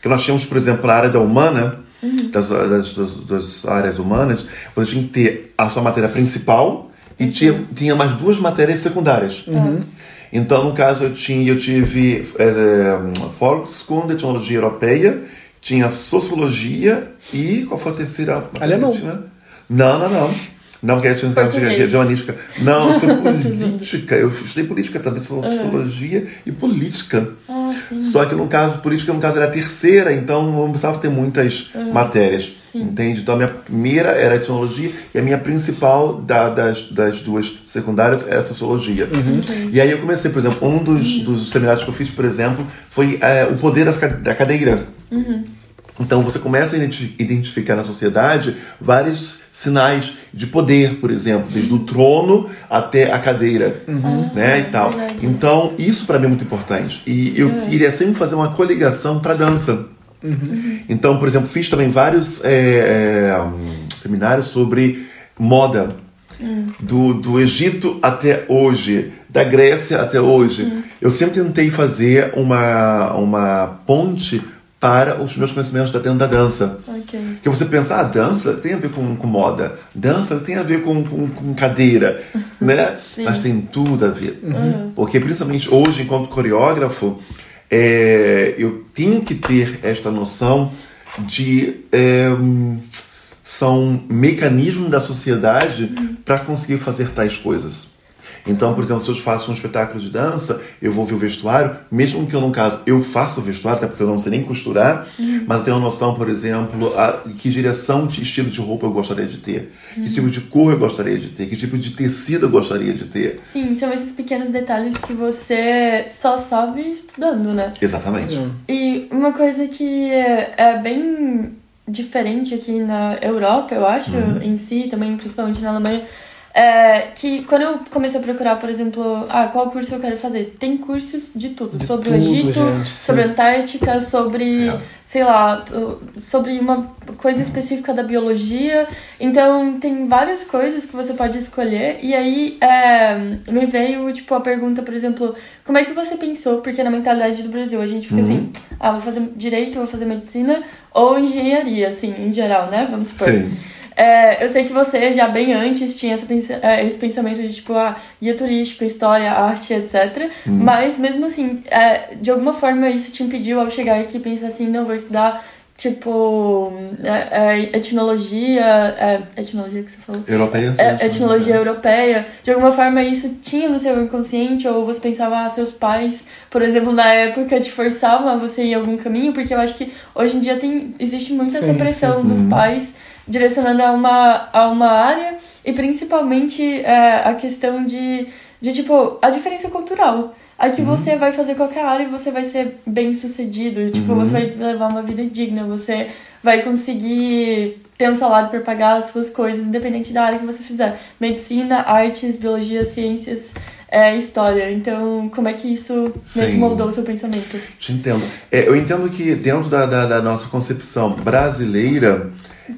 que nós tínhamos, por exemplo, a área da humana, uhum. das, das, das, das, áreas humanas, você tinha que ter a sua matéria principal e uhum. tinha, tinha mais duas matérias secundárias. Uhum. Então, no caso, eu, tinha, eu tive é, Volkskunde, Etnologia Europeia, tinha Sociologia e qual foi a terceira? Alemão. Não, não, não. Não, que é germanística. Não, eu sou política. Eu estudei política também, sociologia e política. Ah, Só que no caso, política no caso era a terceira, então não precisava ter muitas uhum. matérias. Sim. Entende? Então a minha primeira era etnologia e a minha principal da, das, das duas secundárias era sociologia. Uhum. E aí eu comecei, por exemplo, um dos, uhum. dos seminários que eu fiz, por exemplo, foi é, o poder da cadeira. Uhum. Então você começa a identificar na sociedade vários sinais de poder, por exemplo, desde o trono até a cadeira, uhum. né, e tal. Então isso para mim é muito importante. E eu uhum. queria sempre fazer uma coligação para dança. Uhum. Então, por exemplo, fiz também vários é, é, seminários sobre moda. Hum. Do, do Egito até hoje, da Grécia até hoje. Hum. Eu sempre tentei fazer uma, uma ponte para os meus conhecimentos da dentro da dança. Okay. Que você pensa, ah, dança tem a ver com, com moda, dança tem a ver com, com, com cadeira, né? Mas tem tudo a ver. Uhum. Porque principalmente hoje, enquanto coreógrafo, é, eu tenho que ter esta noção de é, são mecanismos da sociedade uhum. para conseguir fazer tais coisas. Então, por exemplo, se eu faço um espetáculo de dança, eu vou ver o vestuário, mesmo que eu, no caso, eu faça o vestuário, até porque eu não sei nem costurar, uhum. mas eu tenho uma noção, por exemplo, a, que direção de estilo de roupa eu gostaria de ter, uhum. que tipo de cor eu gostaria de ter, que tipo de tecido eu gostaria de ter. Sim, são esses pequenos detalhes que você só sabe estudando, né? Exatamente. Uhum. E uma coisa que é, é bem diferente aqui na Europa, eu acho, uhum. em si, também principalmente na Alemanha, é, que quando eu comecei a procurar, por exemplo, ah, qual curso eu quero fazer, tem cursos de tudo. De sobre tudo, o Egito, gente, sobre a Antártica, sobre, é. sei lá, sobre uma coisa específica da biologia. Então, tem várias coisas que você pode escolher. E aí, é, me veio, tipo, a pergunta, por exemplo, como é que você pensou? Porque na mentalidade do Brasil, a gente fica Uhum. assim, ah, vou fazer direito, vou fazer medicina ou engenharia, assim, em geral, né? Vamos supor. Sim. É, eu sei que você já bem antes tinha é, esse pensamento de tipo, ah, guia turístico, história, arte, etc. Mas mesmo assim, é, de alguma forma isso te impediu ao chegar aqui pensar assim, não, vou estudar tipo é, é, etnologia, é, etnologia que você falou? Europeia, sim, É, sim. etnologia europeia, de alguma forma isso tinha no seu inconsciente, ou você pensava, ah, seus pais, por exemplo, na época te forçavam a você ir algum caminho, porque eu acho que hoje em dia tem, existe muito essa pressão sim. dos Uhum. pais direcionando a uma, a uma área e principalmente é, a questão de, de, tipo, a diferença cultural. Aqui Uhum. você vai fazer qualquer área e você vai ser bem sucedido, tipo, Uhum. você vai levar uma vida digna, você vai conseguir ter um salário para pagar as suas coisas, independente da área que você fizer. Medicina, artes, biologia, ciências, é, história. Então, como é que isso que Sim. moldou o seu pensamento? Te entendo. É, eu entendo que dentro da, da, da nossa concepção brasileira,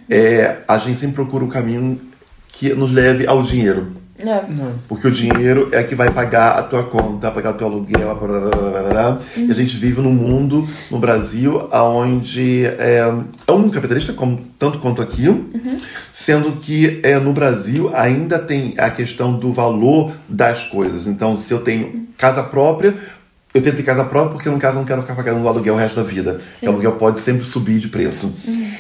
é, a gente sempre procura o caminho que nos leve ao dinheiro. É. Porque o dinheiro é que vai pagar a tua conta, pagar o teu aluguel, blá, e a gente vive num mundo, no Brasil, onde é, é um capitalista, como, tanto quanto aqui, sendo que é, no Brasil ainda tem a questão do valor das coisas. Então, se eu tenho casa própria, eu tenho que ter casa própria porque, no caso, eu não quero ficar pagando um aluguel o resto da vida. Sim. O aluguel pode sempre subir de preço.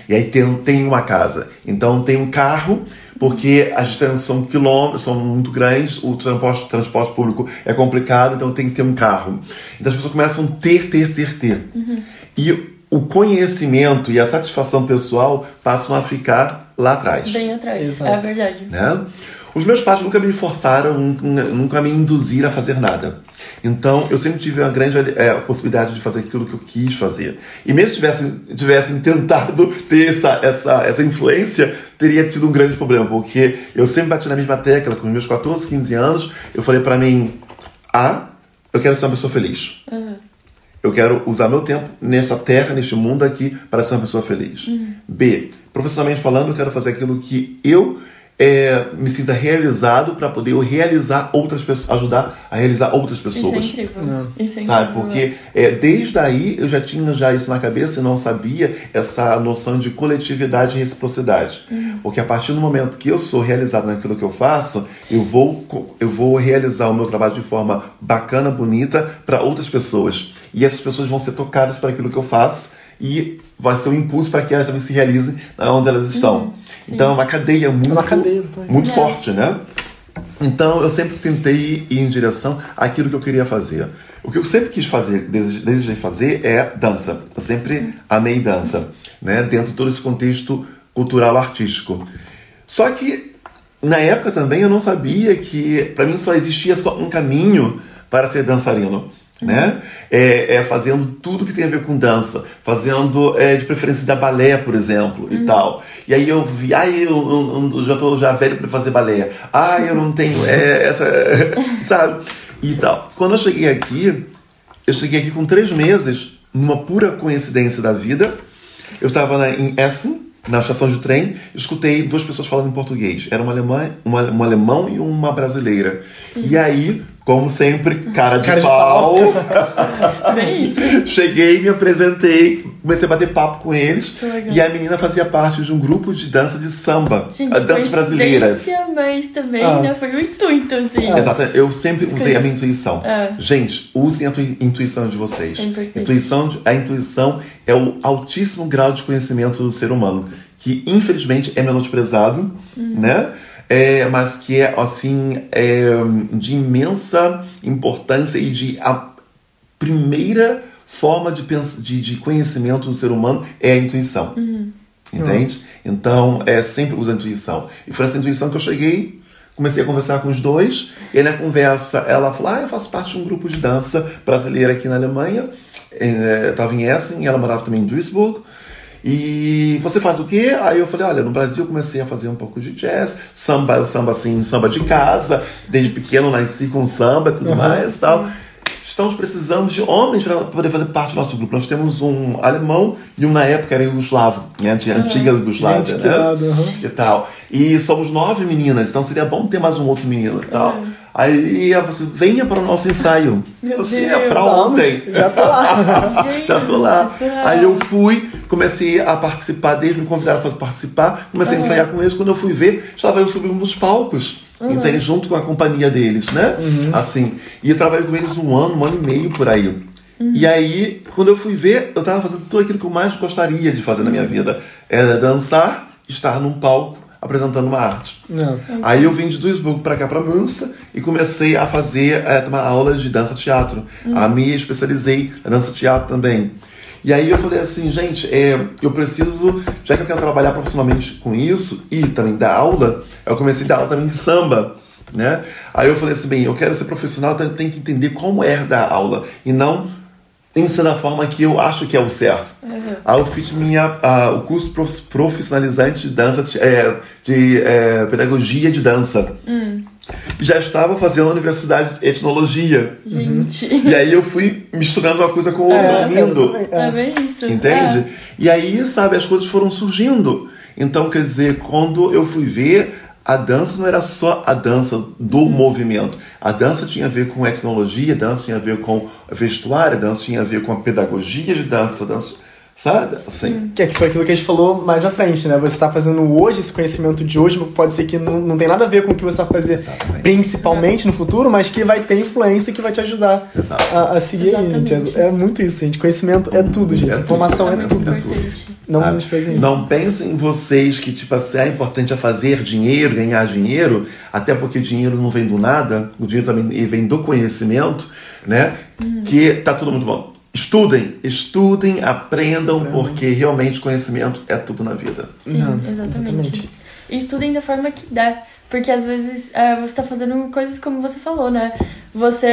E aí tem, tem uma casa. Então, tem um carro, porque as distâncias são quilômetros, são muito grandes, o transporte, transporte público é complicado, então tem que ter um carro. Então, as pessoas começam a ter, ter, ter, ter. E o conhecimento e a satisfação pessoal passam a ficar lá atrás. Bem atrás, Exato. é verdade. né? Os meus pais nunca me forçaram, nunca me induziram a fazer nada. Então, eu sempre tive uma grande é, possibilidade de fazer aquilo que eu quis fazer. E mesmo se tivessem, tivessem tentado ter essa, essa, essa influência, teria tido um grande problema, porque eu sempre bati na mesma tecla, com os meus 14, 15 anos, eu falei pra mim, A, eu quero ser uma pessoa feliz. Eu quero usar meu tempo nesta terra, neste mundo aqui, para ser uma pessoa feliz. B, profissionalmente falando, eu quero fazer aquilo que eu é, me sinta realizado para poder eu realizar outras pessoas, ajudar a realizar outras Isso é pessoas. incrível. Isso é Sabe? incrível. Porque é, desde aí eu já tinha já isso na cabeça e não sabia essa noção de coletividade e reciprocidade. Porque a partir do momento que eu sou realizado naquilo que eu faço, eu vou, eu vou realizar o meu trabalho de forma bacana, bonita para outras pessoas. E essas pessoas vão ser tocadas por aquilo que eu faço e vai ser um impulso para que elas também se realizem onde elas estão. Então é uma cadeia muito, uma cadeia, muito É. forte, né? Então eu sempre tentei ir em direção àquilo que eu queria fazer. O que eu sempre quis fazer, dese- desejei fazer, é dança. Eu sempre amei dança, né? Dentro de todo esse contexto cultural artístico. Só que na época também eu não sabia que para mim só existia só um caminho para ser dançarino. Né? É, é fazendo tudo que tem a ver com dança, fazendo é, de preferência da balé, por exemplo, e tal. E aí eu vi, ai, eu, eu- eu já tô já velho para fazer balé, ai, eu não tenho é, essa, sabe? E tal. Quando eu cheguei aqui, eu cheguei aqui com três meses, numa pura coincidência da vida. Eu estava em Essen, na estação de trem, escutei duas pessoas falando em português. Era uma alemã, uma, um alemão e uma brasileira. E aí, como sempre, cara de Cara de pau. Bem isso. Cheguei, me apresentei, comecei a bater papo com eles. E a menina fazia parte de um grupo de dança de samba, Gente, a danças brasileiras. Mas também Ah. né, foi um intuito, assim. Exato, eu sempre usei a minha intuição. É. Gente, usem a tui- intuição de vocês. É importante. intuição, de- a intuição é o altíssimo grau de conhecimento do ser humano, que infelizmente é menosprezado, Uhum. né? É, mas que é assim é, de imensa importância e de a primeira forma de, pens- de, de conhecimento do ser humano é a intuição. Entende? Então, é sempre usa a intuição. E foi essa intuição que eu cheguei, comecei a conversar com os dois, e na conversa ela falou: Ah, eu faço parte de um grupo de dança brasileira aqui na Alemanha. Eh, Eu estava em Essen, e ela morava também em Duisburg. E você faz o quê? Aí eu falei, olha, no Brasil eu comecei a fazer um pouco de jazz, samba, samba assim, samba de casa, desde pequeno nasci com samba e tudo mais e tal. Estamos precisando de homens para poder fazer parte do nosso grupo. Nós temos um alemão e um na época era iugoslavo, né? De antiga Iugoslávia, né? aham. E tal. E somos nove meninas, então seria bom ter mais um outro menino e tal. Aí ela falou assim, venha para o nosso ensaio. Meu eu assim, é Vamos, ontem. já tô lá. Já tô lá. Gente? Aí eu fui, comecei a participar deles, me convidaram para participar, comecei a ensaiar com eles. Quando eu fui ver, estava eu subindo nos palcos. Entende? Junto com a companhia deles, né? Assim. E eu trabalhei com eles um ano, um ano e meio por aí. E aí, quando eu fui ver, eu tava fazendo tudo aquilo que eu mais gostaria de fazer na minha vida. Era dançar, estar num palco, apresentando uma arte. Não. Aí eu vim de Duisburg para cá, para Münster, e comecei a fazer é, tomar aula de dança-teatro. A me especializei em dança-teatro também. E aí eu falei assim, gente, é, eu preciso, já que eu quero trabalhar profissionalmente com isso e também dar aula, eu comecei a dar aula também de samba. Né? Aí eu falei assim, bem, eu quero ser profissional, então eu tenho que entender como é dar aula e não ensinar da forma que eu acho que é o certo. Aí eu fiz minha, o curso prof- profissionalizante de dança, é, de é, pedagogia de dança. Já estava fazendo a universidade de etnologia. Gente. E aí eu fui misturando uma coisa com outra, É, também, É é. bem isso. Entende? É. E aí, sabe, as coisas foram surgindo. Então, quer dizer, quando eu fui ver, a dança não era só a dança do movimento. A dança tinha a ver com etnologia, a dança tinha a ver com vestuário, a dança tinha a ver com a pedagogia de dança, a dança, sabe? Assim. Que, é que foi aquilo que a gente falou mais à frente, né? Você está fazendo hoje, esse conhecimento de hoje, pode ser que não, não tem nada a ver com o que você vai fazer Exatamente. principalmente no futuro, mas que vai ter influência que vai te ajudar a, a seguir aí, gente. Exatamente. É, é muito isso, gente. Conhecimento é tudo, gente. É tudo. Informação é É tudo. muito Importante. Não isso. Não pensem vocês que tipo assim, é importante é fazer dinheiro, ganhar dinheiro, até porque dinheiro não vem do nada, o dinheiro também vem do conhecimento, né? Que tá tudo muito bom. Estudem, estudem, aprendam, Aprendam. porque realmente conhecimento é tudo na vida. Sim, Não, exatamente. exatamente. E estudem da forma que der. Porque às vezes é, você está fazendo coisas como você falou, né? Você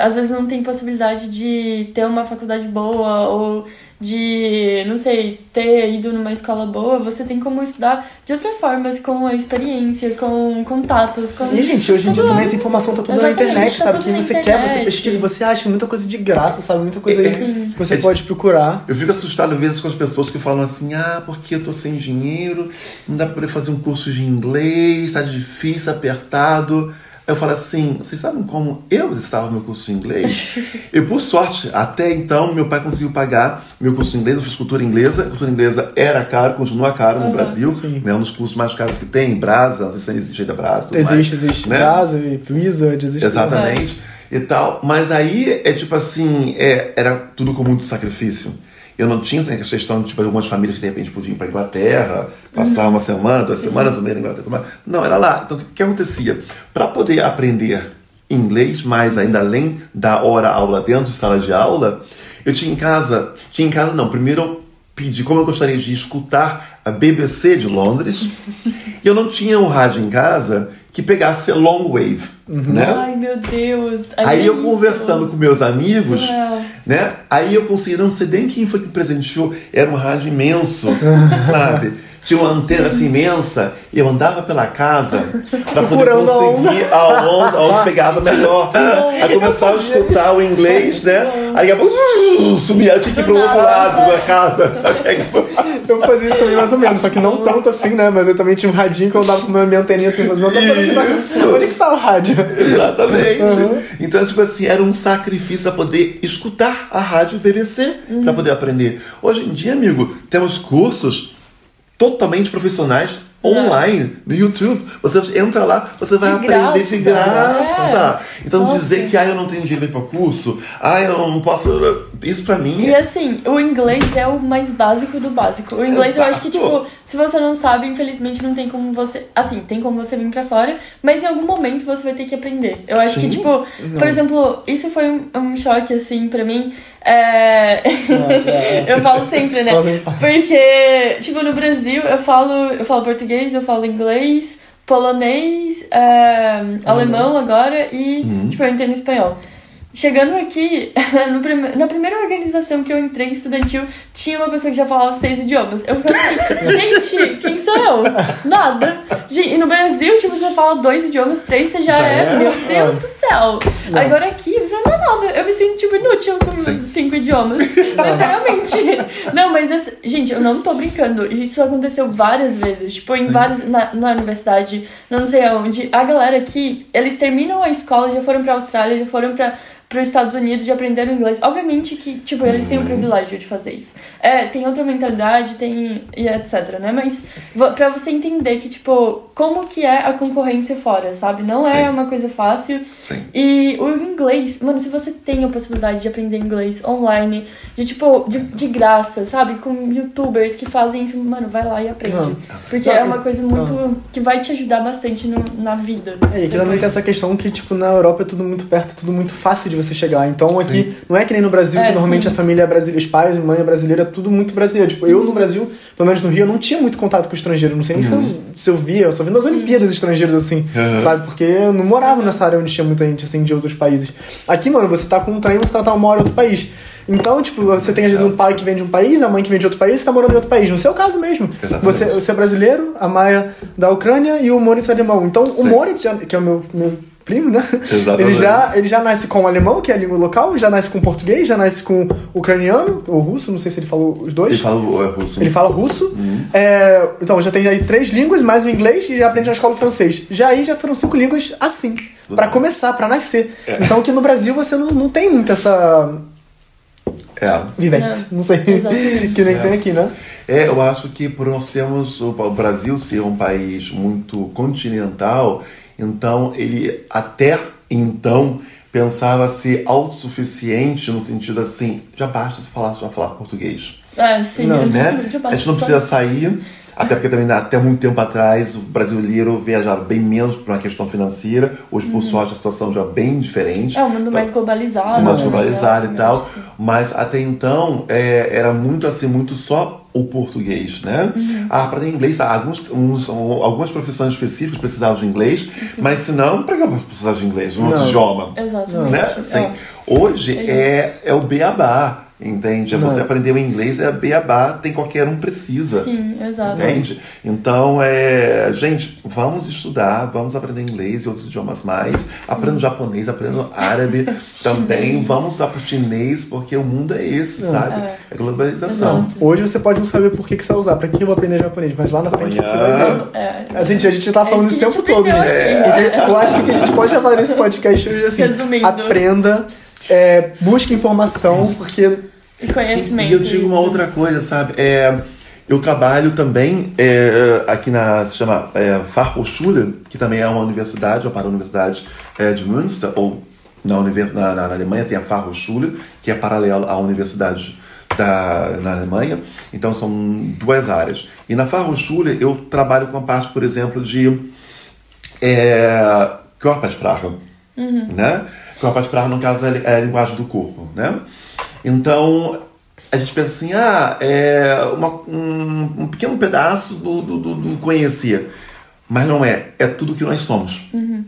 às vezes não tem possibilidade de ter uma faculdade boa ou de, não sei, ter ido numa escola boa, você tem como estudar de outras formas, com a experiência, com contatos. Com... Sim, gente, hoje em dia também essa informação tá tudo Exatamente, na internet, tá sabe? O que você internet. quer, você pesquisa, você acha muita coisa de graça, sabe? Muita coisa é, que você é, pode procurar. Eu fico assustado às vezes com as pessoas que falam assim: ah, porque eu tô sem dinheiro, não dá pra poder fazer um curso de inglês, tá difícil, apertado. Eu falo assim, vocês sabem como eu estava no meu curso de inglês? eu, por sorte, até então, meu pai conseguiu pagar meu curso de inglês, eu fiz cultura inglesa. A cultura inglesa era caro, continua caro no uhum, Brasil. Sim. Né, um dos cursos mais caros que tem, Brasa, não sei se existe ainda Brasa. Existe, mais, existe. Né? Brasa, Wizard, existe. Exatamente. E tal. Mas aí é tipo assim, é, era tudo com muito sacrifício. Eu não tinha essa questão de tipo, algumas famílias que de repente podiam ir para Inglaterra, passar uhum. uma semana, duas semanas no meio da Inglaterra. Não, era lá. Então o que, que acontecia? Para poder aprender inglês, mais ainda além da hora aula dentro de sala de aula, eu tinha em casa, tinha em casa não, primeiro eu pedi como eu gostaria de escutar a BBC de Londres. eu não tinha um rádio em casa que pegasse long wave, uhum. né? Ai, meu Deus. Aí eu conversando com meus amigos, né? Aí eu consegui, não sei nem quem foi que presenteou, era um rádio imenso, sabe? Tinha uma antena assim imensa e eu andava pela casa para poder conseguir a onda onde pegava melhor. Aí começava a escutar o inglês, né? Aí daqui a pouco sumia, tinha que ir pro outro lado da casa, sabe? Eu fazia isso também mais ou menos, só que não tanto assim, né? Mas eu também tinha um radinho que eu andava com a minha anteninha assim, fazendo tá Onde que tá o rádio? Exatamente. Uhum. Então, tipo assim, era um sacrifício a poder escutar a rádio BBC uhum. para poder aprender. Hoje em dia, amigo, temos cursos totalmente profissionais online no YouTube. Você entra lá, você vai de aprender graça. de graça. É. Então Nossa. dizer que ah, eu não tenho dinheiro para curso, ah, eu não posso. Isso para mim. E assim, o inglês é o mais básico do básico. O inglês Exato. eu acho que, tipo, se você não sabe, infelizmente não tem como você. Assim, tem como você vir para fora, mas em algum momento você vai ter que aprender. Eu acho Sim. que, tipo, não. por exemplo, isso foi um, um choque, assim, para mim. É... eu falo sempre, né? Porque, tipo, no Brasil eu falo, eu falo português, eu falo inglês, polonês, é... alemão agora e, uhum. tipo, eu entendo espanhol. Chegando aqui, prime... na primeira organização que eu entrei estudantil, tinha uma pessoa que já falava seis idiomas. Eu ficava assim, gente, quem sou eu? Nada. E no Brasil, tipo, você fala dois idiomas, três você já, já é, é, meu Deus do céu. Não. Agora aqui, você não é nada. Eu me sinto, tipo, inútil com Sim. cinco idiomas. Literalmente. Não, mas, essa... gente, eu não tô brincando. Isso aconteceu várias vezes. Tipo, em várias... Na, na universidade, não sei aonde. A galera aqui, eles terminam a escola, já foram pra Austrália, já foram pra para os Estados Unidos de aprender o inglês. Obviamente que, tipo, eles têm o privilégio de fazer isso. É, tem outra mentalidade, tem e etc, né? Mas para você entender que, tipo, como que é a concorrência fora, sabe? Não é Sim. uma coisa fácil. Sim. E o inglês, mano, se você tem a possibilidade de aprender inglês online, de tipo, de, de graça, sabe? Com youtubers que fazem isso, mano, vai lá e aprende. Não. Porque não, é uma coisa muito. Não. que vai te ajudar bastante no, na vida. É, e que também tem essa questão que, tipo, na Europa é tudo muito perto, tudo muito fácil de você chegar. Então aqui sim. não é que nem no Brasil, é, que normalmente sim. a família é brasileira, os pais, mãe é brasileira, é tudo muito brasileiro. Tipo, eu no Brasil, pelo menos no Rio, eu não tinha muito contato com estrangeiro. Não sei nem uhum. se, eu, se eu via, eu só vi nas Olimpíadas estrangeiros, assim, uhum. sabe? Porque eu não morava nessa área onde tinha muita gente, assim, de outros países. Aqui, mano, você tá com um trem, você tá uma hora em outro país. Então, tipo, você tem às vezes um pai que vem de um país, a mãe que vem de outro país, você tá morando em outro país. No seu caso mesmo. Você, você é brasileiro, a Maia da Ucrânia e o Moritz é alemão. Então, Sim. o Moritz, que é o meu, meu primo, né? Exatamente. Ele já, ele já nasce com o alemão, que é a língua local, já nasce com português, já nasce com ucraniano, ou russo, não sei se ele falou os dois. Ele fala é, russo. Ele fala russo. Uhum. É, então já tem aí três línguas, mais o inglês, e já aprende na escola o francês. Já aí já foram cinco línguas assim, para começar, para nascer. É. Então aqui no Brasil você não, não tem muito essa é. vivência, não, não sei, que nem é. tem aqui, né? É, eu acho que por nós sermos, o Brasil ser um país muito continental, então, ele até então pensava ser autossuficiente no sentido assim, já basta falar, já falar português. É, sim, não, né? A gente não precisa sair, Até porque também até muito tempo atrás o brasileiro viajava bem menos por uma questão financeira. Hoje, por uhum. sorte, a situação já é bem diferente. É um mundo então, mais globalizado. Mais né? globalizado e tal. Mas até então é, era muito assim, muito só o português, né? Uhum. Ah, para inglês, ah, alguns, uns, algumas profissões específicas precisavam de inglês, uhum. mas se não, para que eu precisar de inglês? Um outro idioma? Exatamente. Né? Assim, é. Hoje é, é, é o beabá. Entende? Não. Você aprender o inglês é beabá, tem qualquer um precisa. Sim, exato. Entende? Então, é, gente, vamos estudar, vamos aprender inglês e outros idiomas mais. Aprenda japonês, aprenda árabe também. Vamos para o chinês, porque o mundo é esse, sabe? É, é globalização. Exato. Hoje você pode não saber por que, que você vai usar, para que eu vou aprender japonês, mas lá na frente Amanhã... você vai ver. É, a, gente, a gente tá falando é isso o tempo todo, gente. É. Eu acho que a gente pode levar nesse podcast hoje é assim: Resumindo. aprenda. É, busque informação, porque e conhecimento. Sim, e eu digo uma outra coisa, sabe? É, eu trabalho também é, aqui na se chama é, Fachhochschule, que também é uma universidade, ou para a Universidade é, de Münster, ou na, na, na, Alemanha tem a Fachhochschule, que é paralela à Universidade da, na Alemanha. Então são duas áreas. E na Fachhochschule eu trabalho com a parte, por exemplo, de é, Körpersprache. Uhum. Né? Körpersprache, no caso, é, é a linguagem do corpo. Né? Então, a gente pensa assim, ah, é uma, um, um, pequeno pedaço do, do, do, do, conhecer. Mas não é, é tudo que nós somos. Uhum.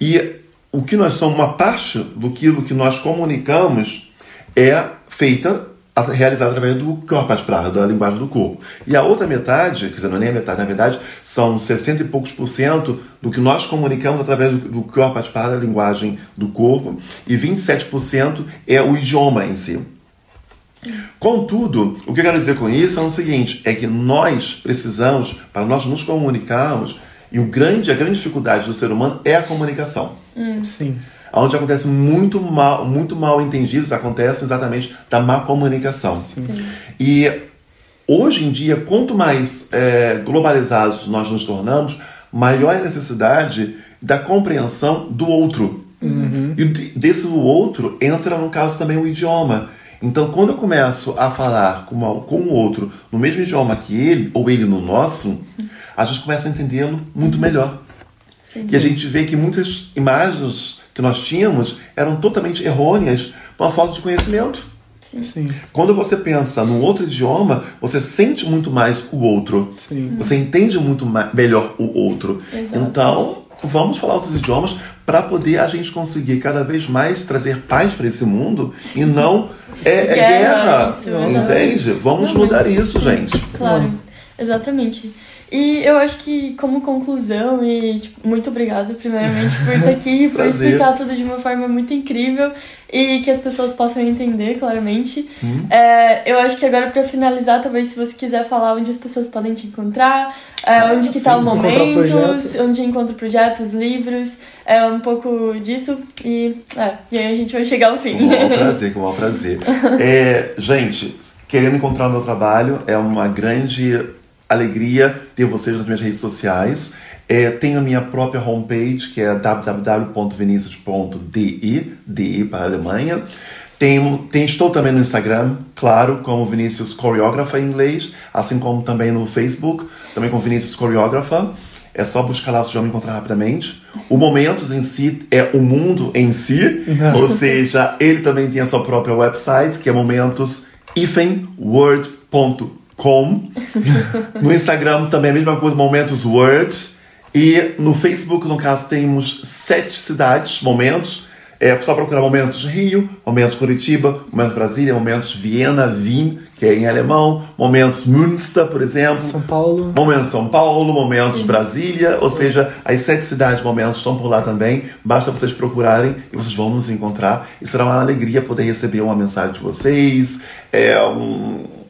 E o que nós somos, uma parte do que nós comunicamos é feita, realizada através do corpo da linguagem do corpo. E a outra metade, quer dizer, não é nem a metade, na verdade, são 60 e poucos por cento do que nós comunicamos através do, do corpo da linguagem do corpo, e 27% é o idioma em si. Contudo, o que eu quero dizer com isso é o seguinte: é que nós precisamos, para nós nos comunicarmos, e o grande, a grande dificuldade do ser humano é a comunicação. Sim. Onde acontece muito mal, muito mal entendidos, acontece exatamente da má comunicação. Sim. Sim. E hoje em dia, quanto mais é, globalizados nós nos tornamos, maior é a necessidade da compreensão do outro. Uhum. E desse outro entra, no caso, também o idioma. Então, quando eu começo a falar com, uma, com o outro no mesmo idioma que ele, ou ele no nosso, a gente começa a entendê-lo muito melhor. Sim. E a gente vê que muitas imagens que nós tínhamos eram totalmente errôneas por uma falta de conhecimento. Sim. Sim. Quando você pensa no outro idioma, você sente muito mais o outro. Sim. Você entende muito melhor o outro. Exato. Então, vamos falar outros idiomas para poder a gente conseguir cada vez mais trazer paz para esse mundo Sim. e não é, é guerra. guerra isso, entende? Vamos não, mudar isso, gente. Claro, exatamente. E eu acho que, como conclusão, e tipo, muito obrigada, primeiramente, por estar aqui, por explicar tudo de uma forma muito incrível e que as pessoas possam entender claramente. Hum. É, eu acho que agora, para finalizar, talvez se você quiser falar onde as pessoas podem te encontrar, é, ah, onde que está o Momentos, onde encontra projetos, livros, é um pouco disso e, é, e aí a gente vai chegar ao fim. Com o maior prazer, com o maior prazer. é, gente, querendo encontrar o meu trabalho, é uma grande alegria ter vocês nas minhas redes sociais. É, tenho a minha própria homepage, que é www.vinicius.de, DE para a Alemanha. Tenho, tenho, estou também no Instagram, claro, como Vinícius Coreógrafa em inglês, assim como também no Facebook, também com Vinícius Coreógrafa. É só buscar lá, vocês vão me encontrar rapidamente. O Momentos em si é o mundo em si, Não. ou seja, ele também tem a sua própria website, que é momentos-word.com com. No Instagram também a mesma coisa, Momentos Word. E no Facebook, no caso, temos sete cidades, momentos. É só procurar Momentos Rio, Momentos Curitiba, Momentos Brasília, Momentos Viena, Wien, que é em alemão, Momentos Münster, por exemplo. São Paulo. Momentos São Paulo, Momentos Sim. Brasília, ou seja, as sete cidades Momentos estão por lá também. Basta vocês procurarem e vocês vão nos encontrar. E será uma alegria poder receber uma mensagem de vocês, é um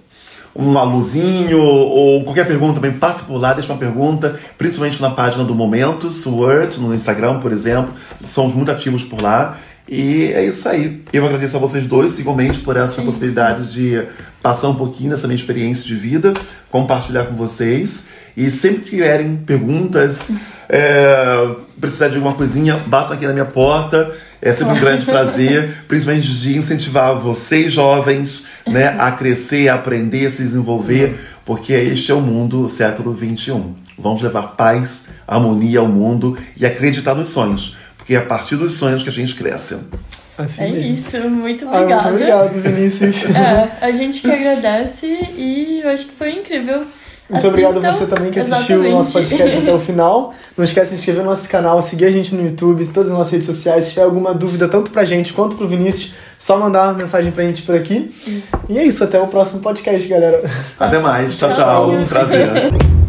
um aluzinho ou qualquer pergunta também, passe por lá, deixe uma pergunta, principalmente na página do Momentos, Word, no Instagram, por exemplo. Somos muito ativos por lá. E é isso aí. Eu agradeço a vocês dois, igualmente, por essa Sim. possibilidade de passar um pouquinho dessa minha experiência de vida, compartilhar com vocês. E sempre que tiverem perguntas, é, precisar de alguma coisinha, batam aqui na minha porta. É sempre um grande prazer, principalmente de incentivar vocês jovens né, a crescer, a aprender, a se desenvolver, porque este é o mundo século XXI. Vamos levar paz, harmonia ao mundo e acreditar nos sonhos, porque é a partir dos sonhos que a gente cresce. Assim é mesmo. isso, muito obrigada. Ah, muito obrigado, Vinícius. é, a gente que agradece e eu acho que foi incrível. Muito obrigado a você também que assistiu o nosso podcast até o final. Não esquece de se inscrever no nosso canal, seguir a gente no YouTube, em todas as nossas redes sociais. Se tiver alguma dúvida, tanto pra gente quanto pro Vinícius, só mandar uma mensagem pra gente por aqui. E é isso, até o próximo podcast, galera. Até mais. Tchau, tchau. tchau. Prazer.